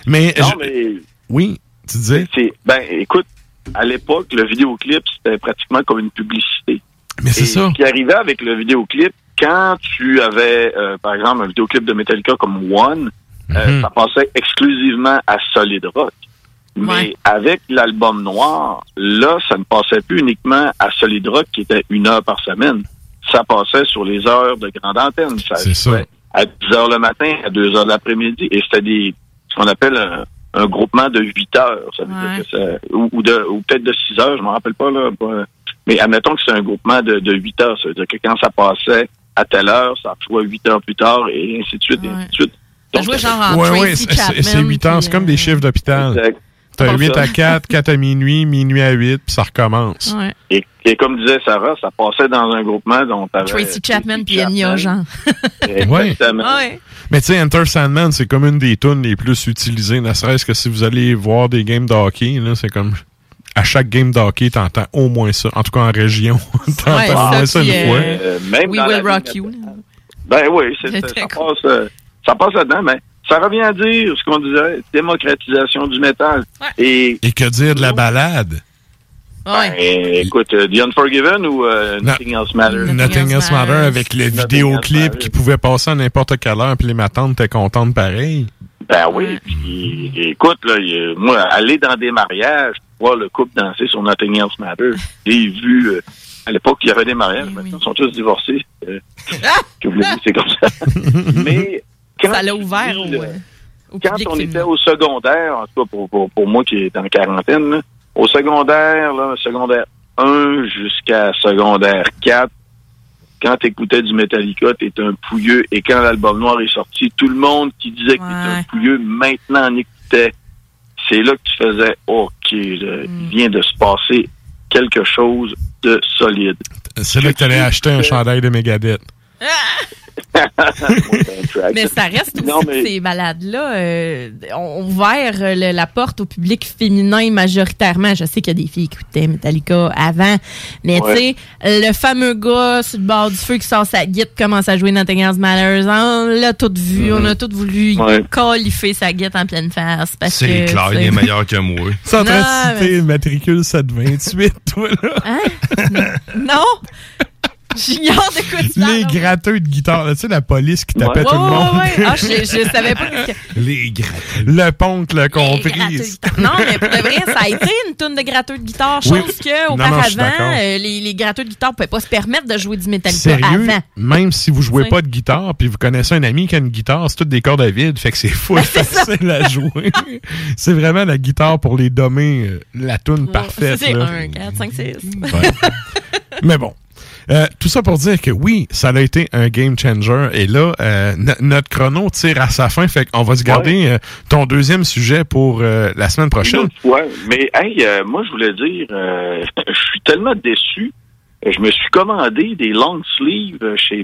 mais, Non, je- mais oui tu disais? c'est ben écoute à l'époque le vidéoclip c'était pratiquement comme une publicité mais c'est Et ça ce qui arrivait avec le vidéoclip quand tu avais euh, par exemple un vidéoclip de Metallica comme One euh, Mhm. ça passait exclusivement à Solid Rock. Mais Ouais. avec l'album noir là ça ne passait plus uniquement à Solid Rock qui était une heure par semaine. Ça passait sur les heures de grande antenne. Ça C'est ça. jouait à 10 heures le matin à 2 heures de l'après-midi. Et c'était des ce qu'on appelle un, un groupement de 8 heures. Ça veut Ouais. dire que ça- ou, ou de ou peut-être de 6 heures je me rappelle pas là. Pas- mais admettons que c'est un groupement de, de 8 heures. Ça veut dire que quand ça passait à telle heure ça soit 8 heures plus tard et ainsi de suite et ainsi de suite T'as joué genre en ouais, Tracy c'est- c'est c'est Chapman. 8 ans, c'est comme des chiffres d'hôpital. Exact. T'as Comme 8 ça. à 4, 4 à minuit, minuit à 8, puis ça recommence. Ouais. et, et comme disait Sarah ça passait dans un groupement dont t'avais Tracy Chapman puis. Enya Jean. Ouais. Exactement. Ouais. Mais tu sais, Enter Sandman, c'est comme une des tunes les plus utilisées, ne serait-ce que si vous allez voir des games de hockey, là, c'est comme à chaque game de hockey, t'entends au moins ça. En tout cas en région, [laughs] t'entends Ouais, au moins ça, une euh, fois. Euh, même We dans Will la Rock vie You. Ben oui, c'est, ça, très ça cool. passe, euh, ça passe là-dedans, mais ça revient à dire ce qu'on disait, démocratisation du métal. Et Et que dire de la balade? Ouais. ben, écoute, euh, The Unforgiven ou euh, Nothing Else Matters? Nothing Else Matter avec le vidéoclip qui pouvait passer à n'importe quelle heure, puis les matantes étaient contentes pareil. Ben oui, puis écoute, là, y moi, aller dans des mariages, voir le couple danser sur Nothing Else Matters, j'ai vu, euh, à l'époque, il y avait des mariages, maintenant, ils sont tous divorcés. Euh, que vous voulez dire, c'est comme ça. [laughs] Mais quand Ça l'a ouvert dis, au, là, euh, au quand on était au secondaire, en tout cas pour, pour, pour moi qui est en quarantaine, là, au secondaire, là, secondaire 1 jusqu'à secondaire 4, quand t'écoutais du Metallica, t'étais un pouilleux. Et quand l'album noir est sorti, tout le monde qui disait que t'étais un pouilleux, maintenant en écoutait. C'est là que tu faisais, OK, là, il vient de se passer quelque chose de solide. C'est là que tu allais acheter un chandail de Megadeth. [laughs] Mais ça reste aussi Non, que mais- ces balades-là euh, ont ouvert euh, le- la porte au public féminin majoritairement. Je sais qu'il y a des filles qui écoutaient Metallica avant, mais Ouais. tu sais, le fameux gars sur le bord du feu qui sort sa guitare, commence à jouer Nothing Else Matters, on l'a tout vu, on a tout voulu Ouais. califer sa guitare en pleine face. parce C'est que, clair, il est meilleur que moi. [laughs] C'est en train Non, de citer le matricule 728, toi, là. Hein? non! J'ignore de quoi tu Les gratteux de guitare, là, tu sais, la police qui tapait Ouais, tout le monde. ouais, ouais. Ah, je, je savais pas que... Les gratteux. Le poncle l'a compris. Non, mais pour de vrai, ça a été une tonne de gratteux de guitare. Oui. Chose que, Non, non, je suis auparavant, d'accord. euh, les, les gratteux de guitare ne pouvaient pas se permettre de jouer du Metallica Sérieux, avant. même si vous jouez Ouais. pas de guitare, puis vous connaissez un ami qui a une guitare, c'est toutes des cordes à vide, fait que c'est full [laughs] facile à jouer. c'est vraiment la guitare pour les dommer, euh, la toune parfaite. C'est là. 1, 4, 5, 6. Ouais. Mais bon. Euh, tout ça pour dire que oui, ça a été un game changer. Et là, euh, no- notre chrono tire à sa fin. Fait qu'on va se garder euh, ton deuxième sujet pour euh, la semaine prochaine. Mais hey, moi je voulais dire, euh, [laughs] je suis tellement déçu. Je me suis commandé des long sleeves chez.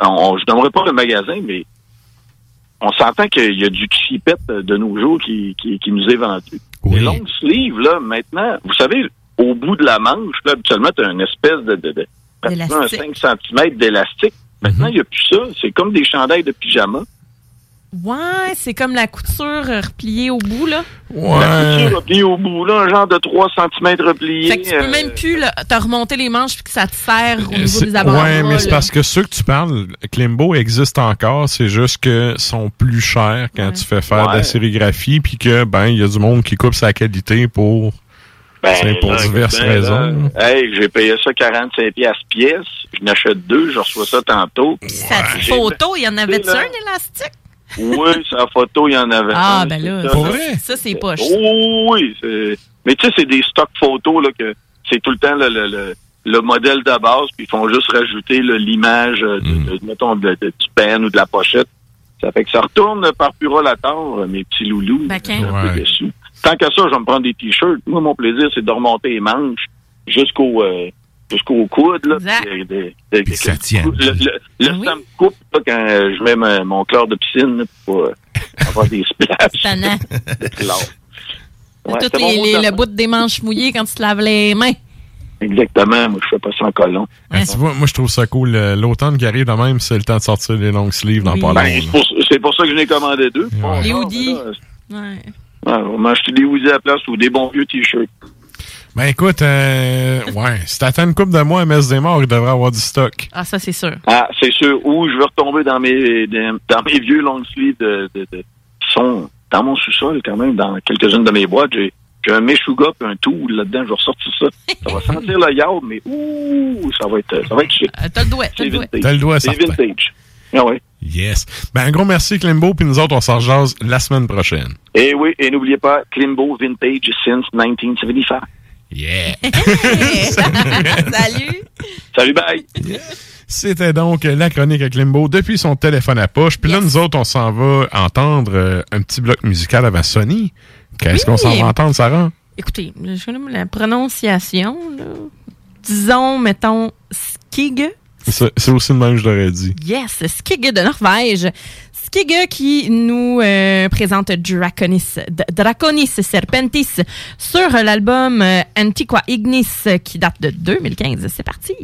on, je n'aimerais pas le magasin, mais on s'entend qu'il y a du cheapette euh, de nos jours qui, qui, qui nous est vendu. Les long sleeves, là, maintenant, vous savez, au bout de la manche, là, habituellement, tu as une espèce de, de, de pratiquement un 5 cm d'élastique. Maintenant, il n'y a plus ça. C'est comme des chandails de pyjama. Ouais, c'est comme la couture euh, repliée au bout, là. La couture repliée au bout, là, un genre de 3 cm replié. Fait que tu peux euh, même plus là, te remonter les manches puis que ça te serre au niveau des avant ouais, mais c'est parce que ceux que tu parles, Klimbo existe encore, c'est juste que sont plus chers quand tu fais faire de la Ouais. sérigraphie, puis que ben il y a du monde qui coupe sa qualité pour Ben, c'est pour là, diverses ben, raisons. là, hey, j'ai payé ça 45 pièces pièce. Je n'achète deux, je reçois ça tantôt. Sa photo, il y en avait-tu là. un élastique? Oui, [laughs] la photo, il y en avait Ah, un, ben là, ça, ça. c'est poche. Oh, oui, c'est- mais tu sais, c'est des stocks photos, là, que c'est tout le temps le, le, le, le modèle de base, puis ils font juste rajouter là, l'image, euh, de, de- mettons, de, de- du pen ou de la pochette. Ça fait que ça retourne par purolator, mes petits loulous. Ben, peu. Tant qu'à ça, je vais me prendre des t-shirts. Moi, mon plaisir, c'est de remonter les manches jusqu'au euh, jusqu'au coude. Là, puis, euh, de- de- ça que- tient. Le, le, me coupe là, quand euh, je mets ma- mon chlore de piscine là, pour euh, [laughs] avoir des [laughs] chlore. Ouais, Tout les, les- le bout des manches mouillées quand tu te laves les mains. Exactement. Moi, je fais pas ça en colon. Ben, tu vois, moi je trouve ça cool. L'automne qui arrive de même, c'est le temps de sortir les long sleeves dans Oui. pas long. Ben, c'est pour, ça que je n'ai commandé deux. Bon, Les genre, hoodies. là, Ouais. Ouais, on m'a acheté des hoodies à la place ou des bons vieux t-shirts. Ben écoute, euh, ouais, si t'attends une coupe de mois à Messe des Morts, il devrait avoir du stock. Ah, ça, c'est sûr. Ah, c'est sûr. Ou je vais retomber dans mes dans, mes vieux long sleeves de, de, de- qui sont dans mon sous-sol quand même, dans quelques-unes de mes boîtes. J'ai j'ai un Meshuga puis un tool là-dedans. Je vais ressortir ça. Ça va sentir le yaourt, mais ouh, ça va être ça va être chic. Euh, T'as le doigt, t'as C'est le doigt. vintage. T'as le doigt, C'est vintage. Ah ouais. Yes. Ben un gros merci Klimbo, puis nous autres on s'en jase la semaine prochaine. Et oui, et n'oubliez pas, Klimbo Vintage since 1975. Yeah. [laughs] Salut. [laughs] Salut, bye. C'était donc la chronique à Klimbo depuis son téléphone à poche. Puis là, nous autres, on s'en va entendre euh, un petit bloc musical avant Sony. Qu'est-ce qu'on s'en va entendre, Sarah? Écoutez, je connais la prononciation. Là. Disons, mettons, Skig. C'est aussi le même je l'aurais dit. Yes, Skig de Norvège. Skig qui nous euh, présente Draconis, Draconis Serpentis sur l'album euh, Antiqua Ignis qui date de 2015. C'est parti.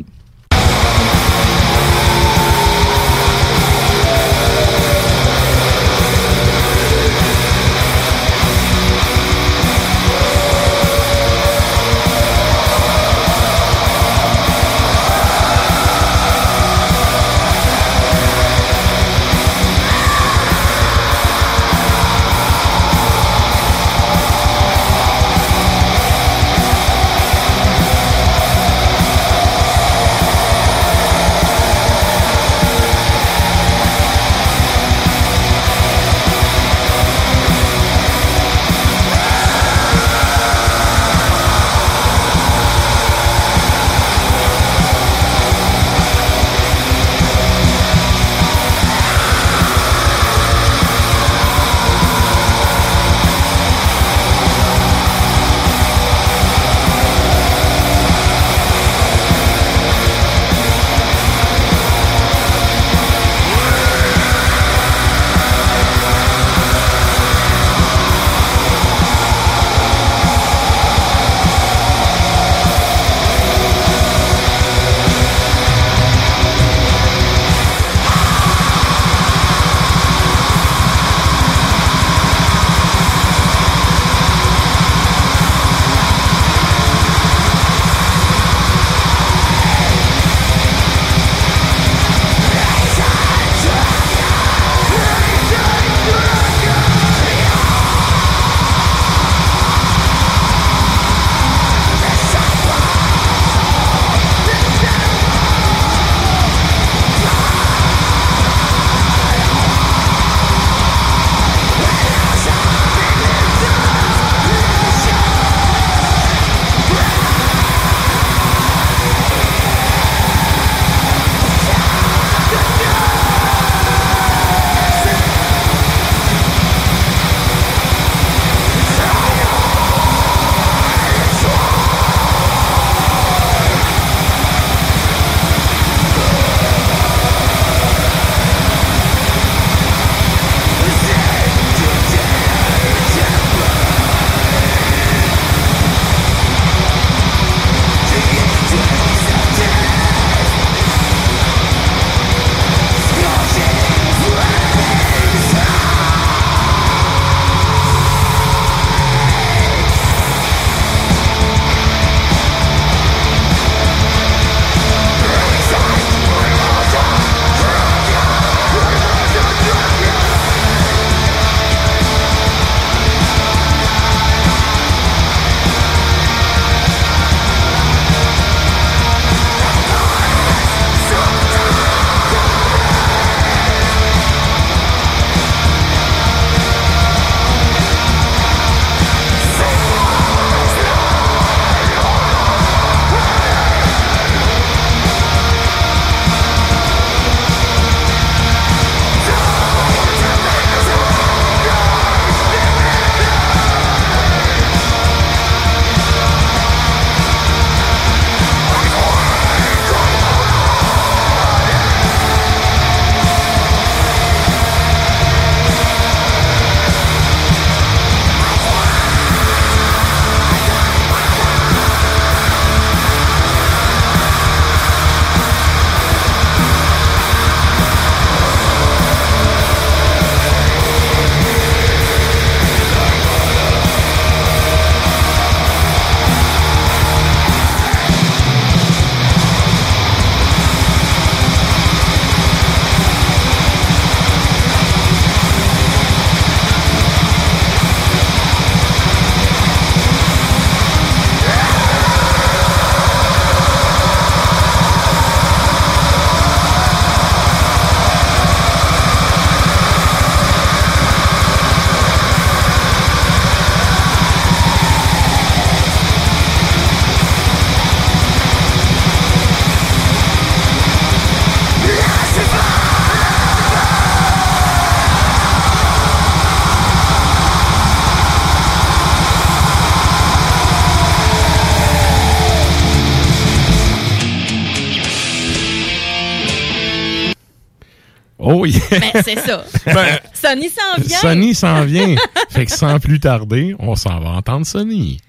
[laughs] Ben, c'est ça. Ben, Sony s'en vient. Sony s'en [laughs] vient. fait que sans plus tarder, on s'en va entendre Sony.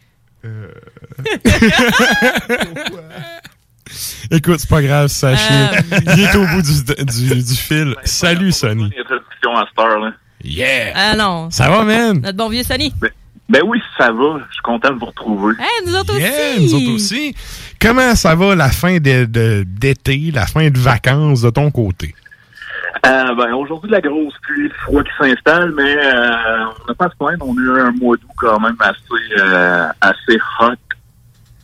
Euh. [laughs] Écoute, c'est pas grave, sachez. Euh. Il est au bout du, du, du fil. Salut, Sony. Introduction à cette heure-là. Yeah! Ah non. Ça va, man? Notre bon vieux Sony. Ben oui, ça va. Je suis content de vous retrouver. Hey, nous autres Yeah, aussi. nous autres aussi. Comment ça va la fin de- de- d'été, la fin de vacances de ton côté? Euh, ben, aujourd'hui, la grosse pluie, le froid qui s'installe, mais euh, on n'a pas à se plaindre. On a eu un mois d'août quand même assez, euh, assez hot.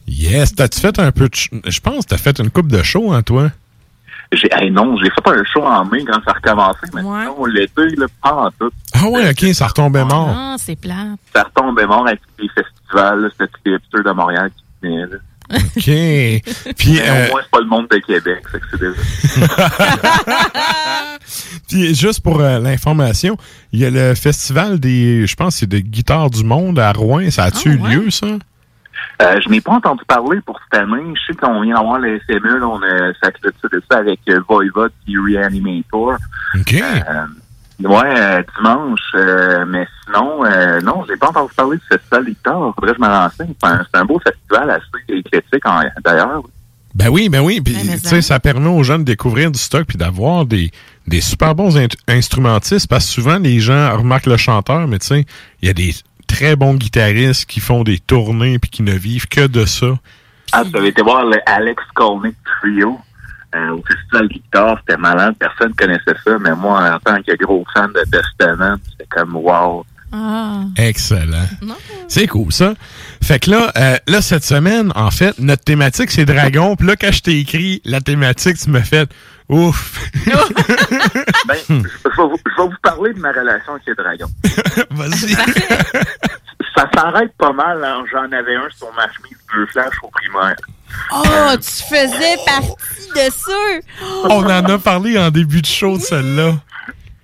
Yes, t'as-tu fait un peu de... ch- Je pense que t'as fait une coupe de show, hein, toi? J'ai, hey, non, j'ai fait un show en mai quand ça a recommencé, mais sinon, l'été, là, pas en tout. Ah ouais, OK, ça retombait mort. Ah, c'est plat. Ça retombait mort avec les festivals, c'était les hipsters de Montréal qui venaient, là. OK. [laughs] Puis, Mais euh, au moins, c'est pas le monde de Québec, c'est déjà. [laughs] puis juste pour euh, l'information, il y a le festival des... Je pense c'est de guitare du monde à Rouen. Ça a-tu eu lieu, ça? Euh, je n'ai pas entendu parler pour cette année. Je sais qu'on vient d'avoir le SME, là, on a ça ça avec euh, Voivod et Reanimator. OK. Ouais, euh, dimanche. euh, mais sinon, euh, non, j'ai pas entendu parler du festival des guitares. Faudrait que je me renseigne. C'est un, c'est un beau festival assez éclectique, en- d'ailleurs. Ben oui, ben oui. Puis, tu sais, ça permet aux gens de découvrir du stock puis d'avoir des, des super bons instrumentistes parce que souvent, les gens remarquent le chanteur, mais tu sais, il y a des très bons guitaristes qui font des tournées puis qui ne vivent que de ça. Ah, vous avez été voir le Alex Kolnick Trio euh, au Festival de guitare. C'était malade. Personne connaissait ça. Mais moi, en tant que gros fan de Testament, c'était comme wow. Ah. Excellent. C'est cool, ça. Fait que là, euh, là, cette semaine, en fait, notre thématique, c'est Dragon. Puis là, quand je t'ai écrit la thématique, tu me fait ouf. [laughs] Ben, je, vais vous, je vais vous parler de ma relation avec les dragons. [laughs] Vas-y. [laughs] Ça s'arrête pas mal. hein. J'en avais un sur ma chemise bleu flash au primaire. Oh, tu faisais partie de ça. On en a parlé en début de show de celle-là.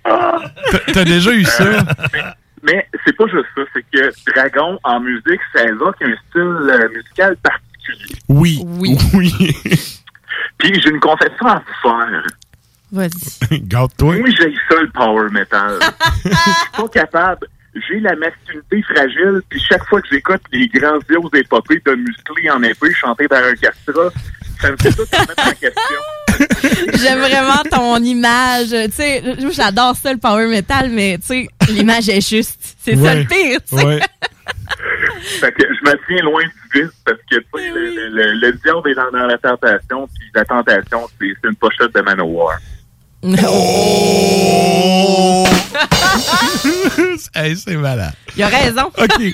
T'as- T'as déjà eu ça? Mais, mais c'est pas juste ça. C'est que Dragon, en musique, ça évoque un style euh, musical particulier. Oui. Oui. [laughs] Puis j'ai une confession à vous faire. Vas-y. [laughs] Garde-toi. Moi, j'ai ça, le power metal. [laughs] Je suis pas capable. J'ai la masculinité fragile, puis chaque fois que j'écoute les grandioses épopées de musclés en épée chanter dans un castrat, ça me fait tout se mettre en question. [laughs] J'aime vraiment ton image. Tu sais, j'adore ça, le power metal, mais tu sais, l'image est juste. C'est ça le pire, tu sais. Ouais. [laughs] Fait que je me tiens loin du vice parce que tu sais, le, le, le, le diable est dans, dans la tentation, puis la tentation, c'est c'est une pochette de Manowar. [laughs] hey, c'est malade. Il a raison. [laughs] OK.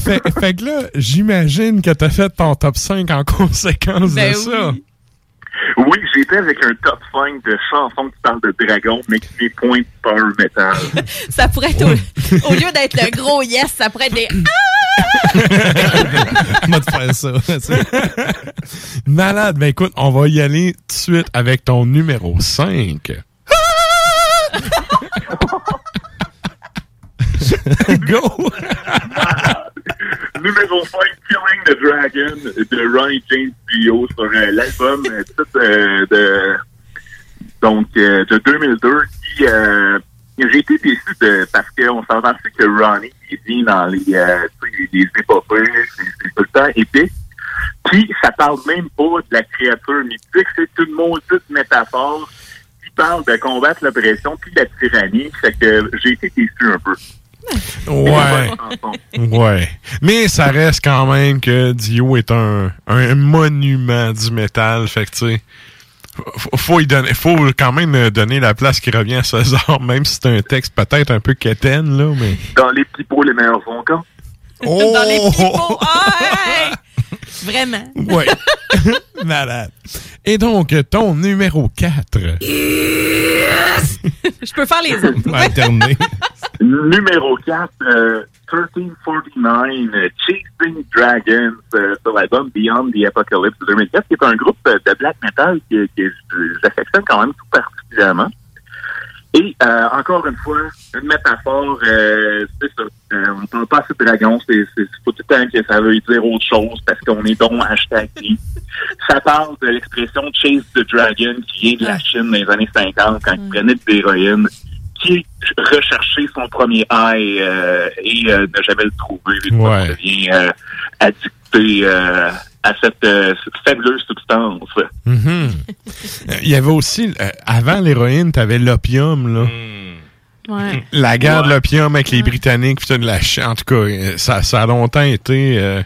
fait, fait que là, j'imagine que t'as fait ton top 5 en conséquence Ben de ça. Oui, j'étais avec un top 5 de chansons qui parlent de dragons, mais qui n'est point de power metal. Ça pourrait être, au, au lieu d'être le gros yes, ça pourrait être des. On va te faire ça. [laughs] tu sais. Malade. Ben écoute, on va y aller tout de suite avec ton numéro 5. [laughs] [laughs] Go! Numéro 5, Killing the Dragon de Ronnie James Dio sur euh, l'album euh, euh, de donc euh, de 2002 qui euh, j'ai été déçu de, parce qu'on s'entend que Ronnie il vient dans les, euh, les épopées, c'est tout le temps épique. Puis ça parle même pas de la créature mythique, c'est une maudite métaphore qui parle de combattre l'oppression puis la tyrannie. Fait que j'ai été déçu un peu. Ouais. [laughs] Ouais. Mais ça reste quand même que Dio est un, un monument du métal. Fait que, tu sais, faut, faut, y donner, faut quand même donner la place qui revient à César, [laughs] même si c'est un texte peut-être un peu quétaine, là, mais... Dans les petits pots, les meilleurs vont quand? Oh! Dans les petits pots. Hey! Vraiment. Ouais. [laughs] Malade. Et donc, ton numéro 4. Je peux faire les autres. Numéro 4, euh, 1349, euh, Chasing Dragons, euh, sur l'album Beyond the Apocalypse de 2004, qui est un groupe de black metal que, j'affectionne quand même tout particulièrement. Et euh, encore une fois, une métaphore, euh, c'est ça. Euh, on parle pas assez de dragons, c'est c'est- c'est pas tout le temps que ça veut dire autre chose parce qu'on est donc hashtag. [laughs] ça parle de l'expression Chase the Dragon qui vient de la Chine dans les années 50 quand il prenait de l'héroïne, qui recherchait son premier high euh, et euh, n'a jamais le trouvé. Et Ouais. devient euh, addicté euh, à cette euh, fabuleuse substance. Mhm. Il y avait aussi, euh, avant l'héroïne, t'avais l'opium, là. Ouais. La guerre de l'opium avec les Britanniques, putain de la En tout cas, euh, ça, ça a longtemps été euh,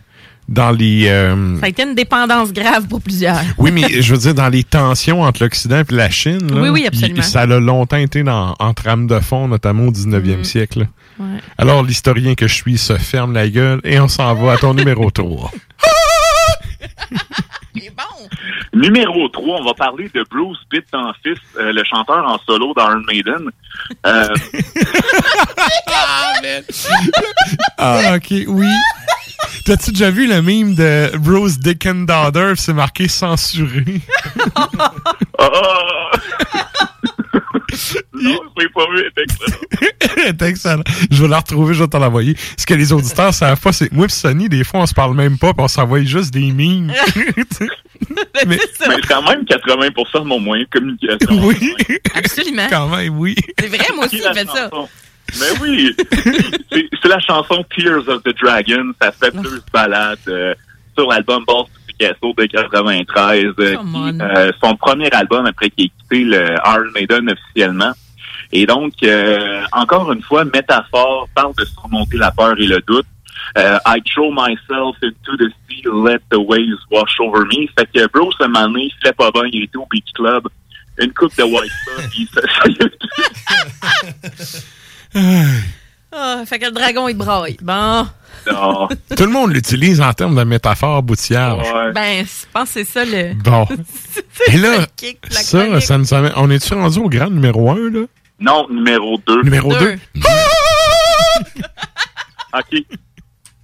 dans les... euh, Ça a été une dépendance grave pour plusieurs. Oui, mais je veux dire, dans les tensions entre l'Occident et la Chine, là, Oui, oui, absolument. ça a longtemps été dans, en trame de fond, notamment au 19e Mhm. siècle. Alors, l'historien que je suis se ferme la gueule et on s'en va à ton numéro 3. [laughs] Numéro 3, on va parler de Bruce Pitt en fils, euh, le chanteur en solo d'Iron Maiden. Euh, Ah, ok, oui. T'as-tu déjà vu le meme de Bruce Dickon Daughter, puis c'est marqué censuré? [laughs] ah! [laughs] non, je l'ai pas vu, c'est excellent. C'est excellent. Je vais la retrouver, je vais t'en l'envoyer. Ce que les auditeurs savent pas, c'est que moi et Sonny, des fois, on se parle même pas, puis on s'envoie juste des memes. [laughs] [laughs] Mais quand même 80% de mon moyen de communication. Oui. Absolument. Quand même, oui. C'est vrai, moi aussi, j'ai fait ça. Mais oui, c'est la chanson Tears of the Dragon. Ça fait deux balades euh, sur l'album Boss Picasso de 93. euh, qui, euh, son premier album après qu'il ait quitté le Iron Maiden officiellement. Et donc, euh, encore une fois, métaphore parle de surmonter la peur et le doute. Euh, I throw myself into the sea, let the waves wash over me. Fait que Bruce, un moment donné, il se fait pas bien, il était au Beach Club, une coupe de White Sox, puis ça, Ah, fait que le dragon, il braille. Bon. Non. Tout le monde l'utilise en termes de métaphore boutière. Ben, je pense que c'est ça le. Bon. [laughs] C'est Et là, kick, ça, ça nous amène- On est-tu rendu au grand numéro 1, là? Non, numéro 2. Numéro 2? [laughs] OK.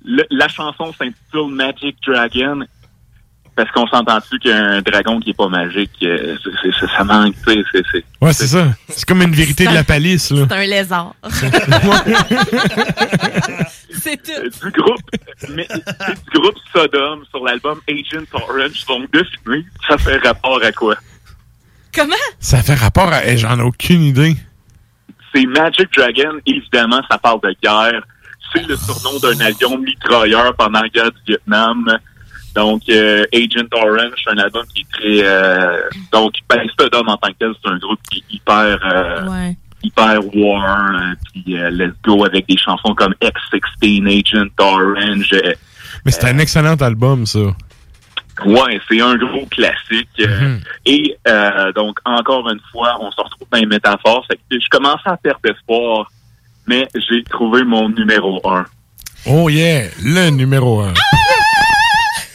Le- la chanson s'intitule Magic Dragon. Parce qu'on s'entend-tu qu'un dragon qui est pas magique, euh, c'est- c'est- ça manque, tu sais, c'est- Ouais, c'est ça. C'est comme une vérité de la palisse, là. C'est un lézard. [laughs] c'est tout. du groupe, mais, du groupe Sodom sur l'album Agent Orange. Donc, devinez, ça fait rapport à quoi? Comment? Ça fait rapport à... J'en ai aucune idée. C'est Magic Dragon, évidemment, ça parle de guerre. C'est le surnom d'un avion mitrailleur pendant la guerre du Vietnam. Donc, euh, Agent Orange, c'est un album qui est très... euh, donc, ben, Sodom en tant que tel, c'est un groupe qui est hyper... euh, Ouais. Hyper war, euh, puis euh, Let's Go avec des chansons comme X16, Agent Orange. euh, Mais c'est un excellent album, ça. Ouais, c'est un gros classique. euh, Et euh, donc, encore une fois, on se retrouve dans les métaphores. Fait que je commençais à perdre espoir, mais j'ai trouvé mon numéro un. Oh yeah, le numéro 1.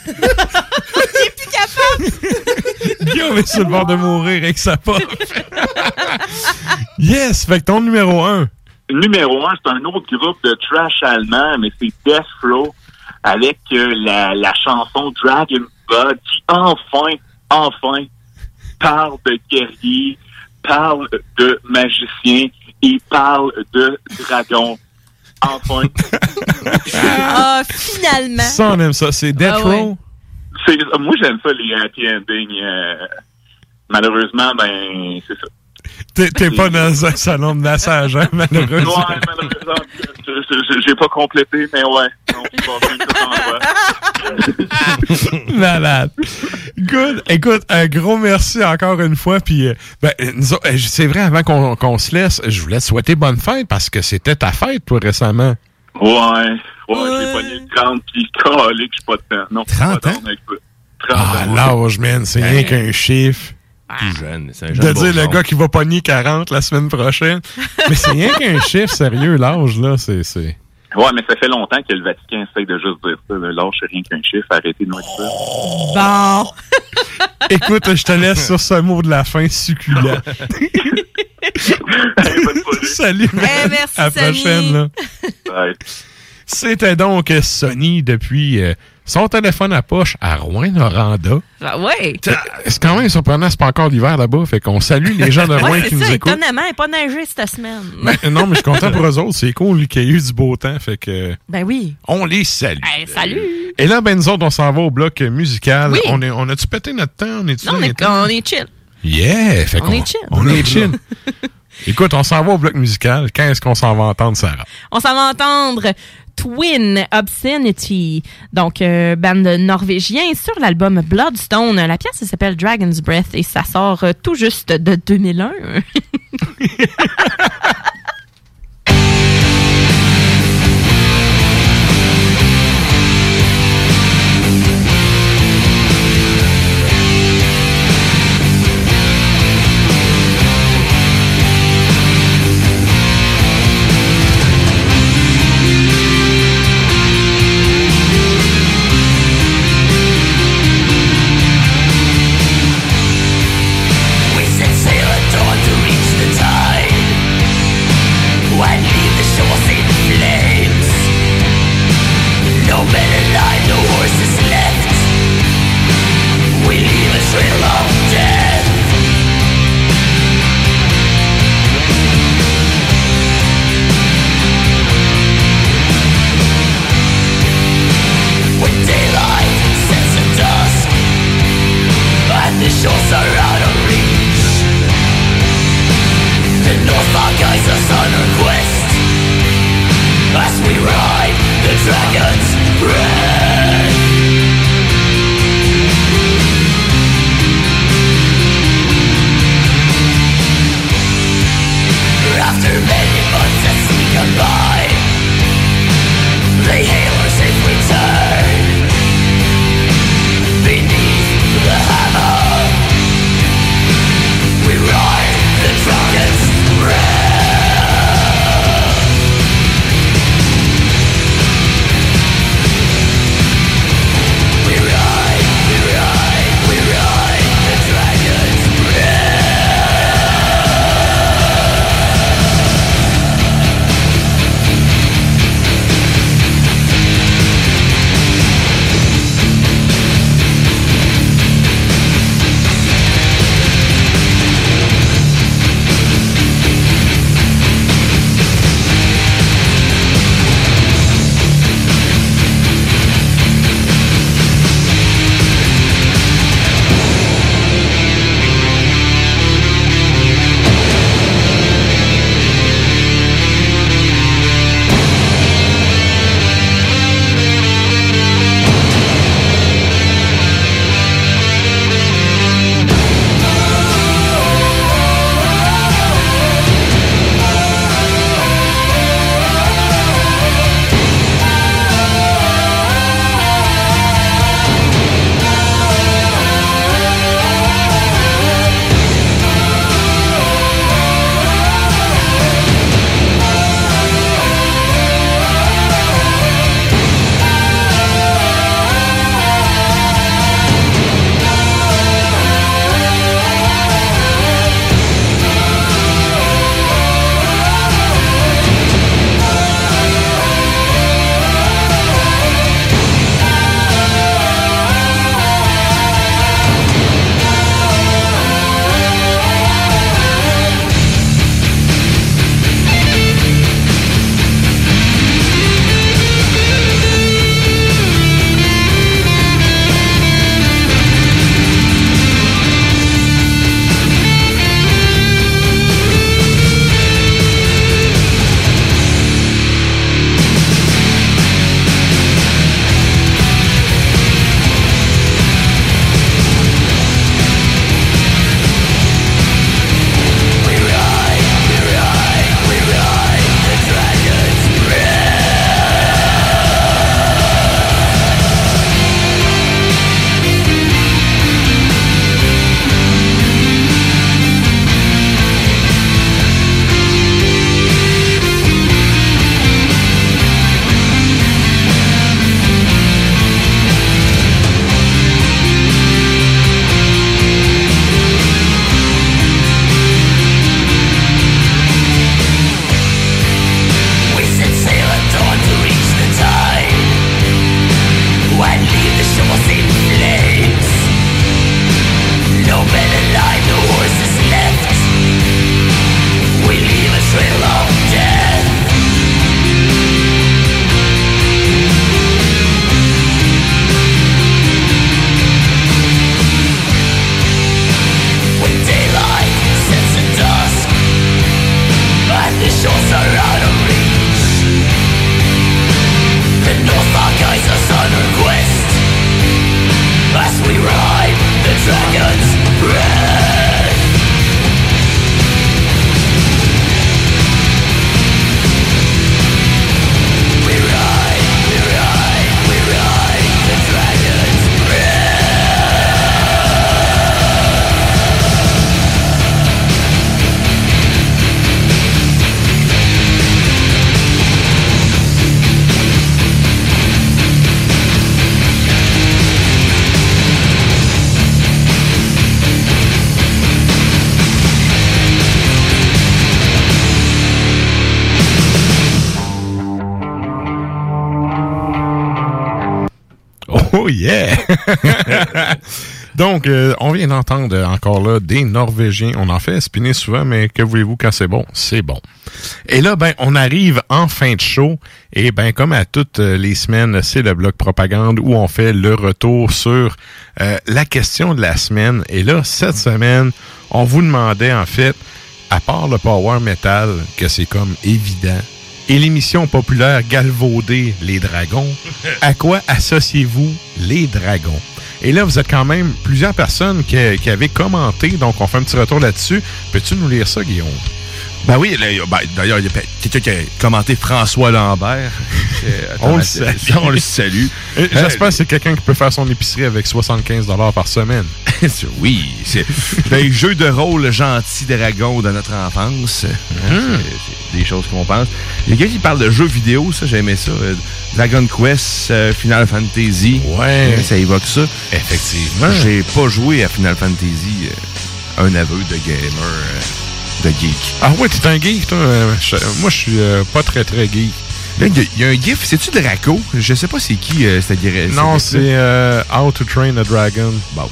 [laughs] Guillaume est sur le bord de mourir avec sa poche. [laughs] yes, fait que ton numéro 1. Numéro un, c'est un autre groupe de trash allemand, mais c'est Death Row avec euh, la, la chanson Dragon Blood qui enfin, enfin parle de guerrier, parle de magicien et parle de dragon. Enfin. [laughs] Ah, finalement. Ça, on aime ça. C'est Death Ah ouais. Row? C'est, moi, j'aime ça, les happy endings. euh, malheureusement, ben, c'est ça. T'es pas dans un salon de massage, hein, malheureusement. Ouais, malheureusement, j'ai pas complété, mais ouais. Malade. Good. Écoute, un gros merci encore une fois. Puis, euh, ben, euh, c'est vrai, avant qu'on se laisse, je voulais te souhaiter bonne fête parce que c'était ta fête, toi, récemment. Ouais, ouais, j'ai pogné 30 puis calé que je suis pas de temps. Non, 30 pas ans? d'ordre avec ça. 30 Ah, l'âge, man, c'est rien qu'un chiffre. Plus jeune, c'est un De jeune dire le gars qui va pogner 40 la semaine prochaine. [laughs] Mais c'est rien qu'un chiffre, sérieux, l'âge, là, c'est... c'est- Ouais, mais ça fait longtemps que le Vatican essaye de juste dire ça. là. L'âge, c'est rien qu'un chiffre. Arrêtez de nous dire ça. Bon. [laughs] Écoute, je te laisse sur ce mot de la fin succulent. [laughs] Salut. Eh, merci, À la prochaine, là. C'était donc Sony depuis euh, son téléphone à poche à Rouen-Noranda. Ah ouais. C'est quand même surprenant, c'est pas encore l'hiver là-bas. Fait qu'on salue les gens de [laughs] Rouen Ouais, qui nous écoutent. étonnamment, elle pas neigé cette semaine. Ben, [laughs] non, mais je suis content pour eux autres. C'est cool qu'il y ait eu du beau temps. Fait que Ben oui. on les salue. Hey, salut. Et là, ben, nous autres, on s'en va au bloc musical. Oui. On, est, on a-tu pété notre temps? On est Non, on est, on est chill. Yeah! Fait On est chill. On est [laughs] chill. Écoute, on s'en va au bloc musical. Quand est-ce qu'on s'en va entendre, Sarah? On s'en va entendre Twin Obscenity, donc euh, band norvégien sur l'album Bloodstone. La pièce elle s'appelle Dragon's Breath et ça sort euh, tout juste de 2001. [laughs] [laughs] on vient d'entendre encore là des Norvégiens. On en fait spinner souvent, mais que voulez-vous quand c'est bon? C'est bon. Et là, ben, on arrive en fin de show. Et ben, comme à toutes les semaines, c'est le bloc propagande où on fait le retour sur euh, la question de la semaine. Et là, cette semaine, on vous demandait en fait, à part le power metal, que c'est comme évident, et l'émission populaire galvaudée Les Dragons, [laughs] à quoi associez-vous les dragons? Et là, vous êtes quand même plusieurs personnes qui, qui avaient commenté, donc on fait un petit retour là-dessus. Peux-tu nous lire ça, Guillaume? Ben oui, ben, d'ailleurs, il y a quelqu'un qui a commenté François Lambert. [laughs] [laughs] On le salue. On le salue. J'espère que c'est quelqu'un qui peut faire son épicerie avec 75 par semaine. [laughs] oui, c'est des jeux de rôle gentils dragons de notre enfance. Hein, Hmm. Des choses qu'on pense. Il y a quelqu'un qui parle de jeux vidéo, ça, j'aimais ça. euh, Dragon Quest, euh, Final Fantasy. Ouais. Ça évoque ça. Effectivement. J'ai pas joué à Final Fantasy. euh, un aveu de gamer, de geek. Ah ouais, t'es un geek, toi? Moi, je suis pas très, très geek. Il y a- un gif, c'est-tu Draco? Je sais pas c'est qui, euh, cette Non, c'est euh, How to Train a Dragon. Bon,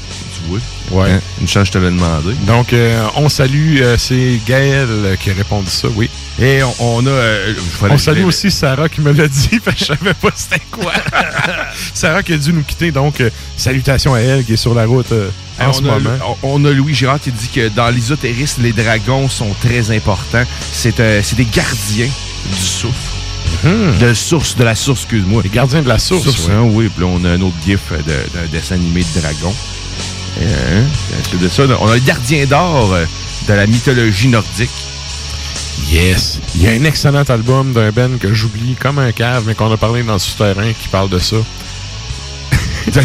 tu vois. Ouais. Hein, Une chance, je te l'ai demandé. Donc, euh, on salue, euh, c'est Gaël qui a répondu ça, oui. Et on, on a... euh, on salue aussi Sarah qui me l'a dit, [laughs] parce que je savais pas c'était quoi. [laughs] Sarah qui a dû nous quitter, donc salutations à elle qui est sur la route en on, ce a, moment. on- a Louis Girard qui dit que dans l'ésotérisme, les dragons sont très importants. C'est euh, c'est des gardiens du souffle. De source, de la source, excuse-moi. Les gardiens de la source, ouais. hein, oui. Puis là, on a un autre gif euh, de- d'un dessin animé de dragon. Hein, de ça, on a le gardien d'or euh, de la mythologie nordique. Yes. Il y a un excellent album d'un Ben que j'oublie comme un cave, mais qu'on a parlé dans le souterrain qui parle de ça. [laughs]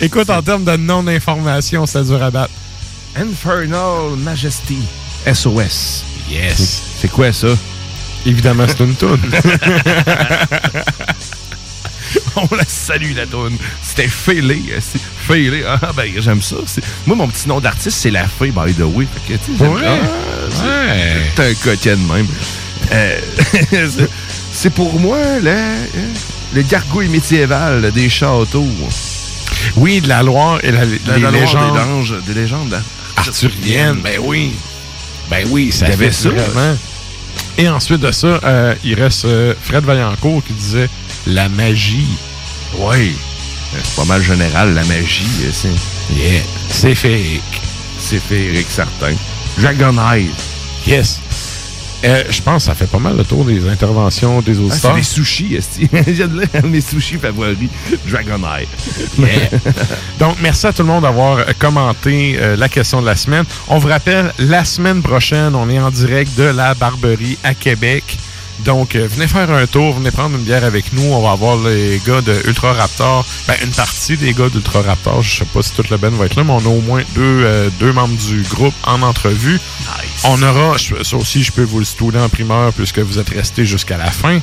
Écoute, en termes de non-information, c'est dur à battre. Infernal Majesty. SOS. Yes. C'est- C'est quoi ça? Évidemment, c'est une toune. [laughs] [laughs] On la salue, la toune. C'était Fêlé. euh, Fêlé. Ah, ben, j'aime ça. Moi, mon petit nom d'artiste, c'est La Fée, by the way. Fait que, tu sais, j'aime- Ouais. Ah, c'est- Ouais. T'es un coquin de même. Euh, [laughs] c'est- pour moi, là, le gargouille médiéval des châteaux. Oui, de la Loire et la, La- les la Loire des, langes- des légendes arthuriennes. Ben oui. Ben oui, ça Il y avait fait ça. vraiment. Et ensuite de ça, euh, il reste euh, Fred Vaillancourt qui disait la magie. Oui. C'est pas mal général, la magie. euh, C'est... Yeah. C'est féerique. C'est féerique, certain. Dragonite. Yes. Euh, je pense que ça fait pas mal le tour des interventions des Ah, c'est auditeurs. des sushis, esti. [laughs] Mes sushis favoris. Dragonite. Yeah. [laughs] Donc, merci à tout le monde d'avoir euh, commenté euh, la question de la semaine. On vous rappelle, la semaine prochaine, on est en direct de la Barberie à Québec. Donc, euh, venez faire un tour, venez prendre une bière avec nous. On va avoir les gars de Ultra Raptor. Ben, une partie des gars d'Ultra Raptor. Je sais pas si toute la bande va être là, mais on a au moins deux, euh, deux membres du groupe en entrevue. On aura, je- ça aussi, je peux vous le stouler en primeur puisque vous êtes restés jusqu'à la fin.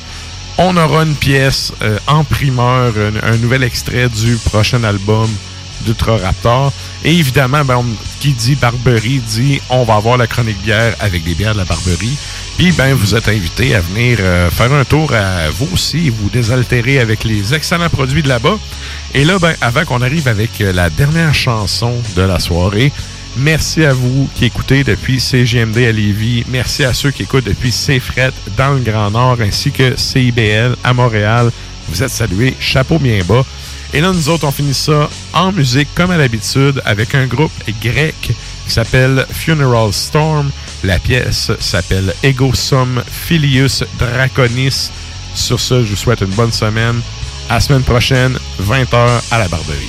On aura une pièce euh, en primeur, un, un nouvel extrait du prochain album d'Ultra Raptor. Et évidemment, ben, qui dit Barberie dit on va avoir la chronique bière avec des bières de la Barberie. Puis ben vous êtes invités à venir euh, faire un tour à vous aussi, vous désaltérer avec les excellents produits de là-bas. Et là, ben, avant qu'on arrive avec euh, la dernière chanson de la soirée, merci à vous qui écoutez depuis CGMD à Lévis. Merci à ceux qui écoutent depuis CFRET dans le Grand Nord ainsi que CIBL à Montréal. Vous êtes salués, chapeau bien bas. Et là, nous autres, on finit ça en musique comme à l'habitude avec un groupe grec qui s'appelle Funeral Storm. La pièce s'appelle Ego Sum Filius Draconis. Sur ce, je vous souhaite une bonne semaine. À la semaine prochaine, 20h à la Barberie.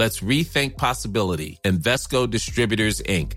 Let's rethink possibility. Invesco Distributors, Inc.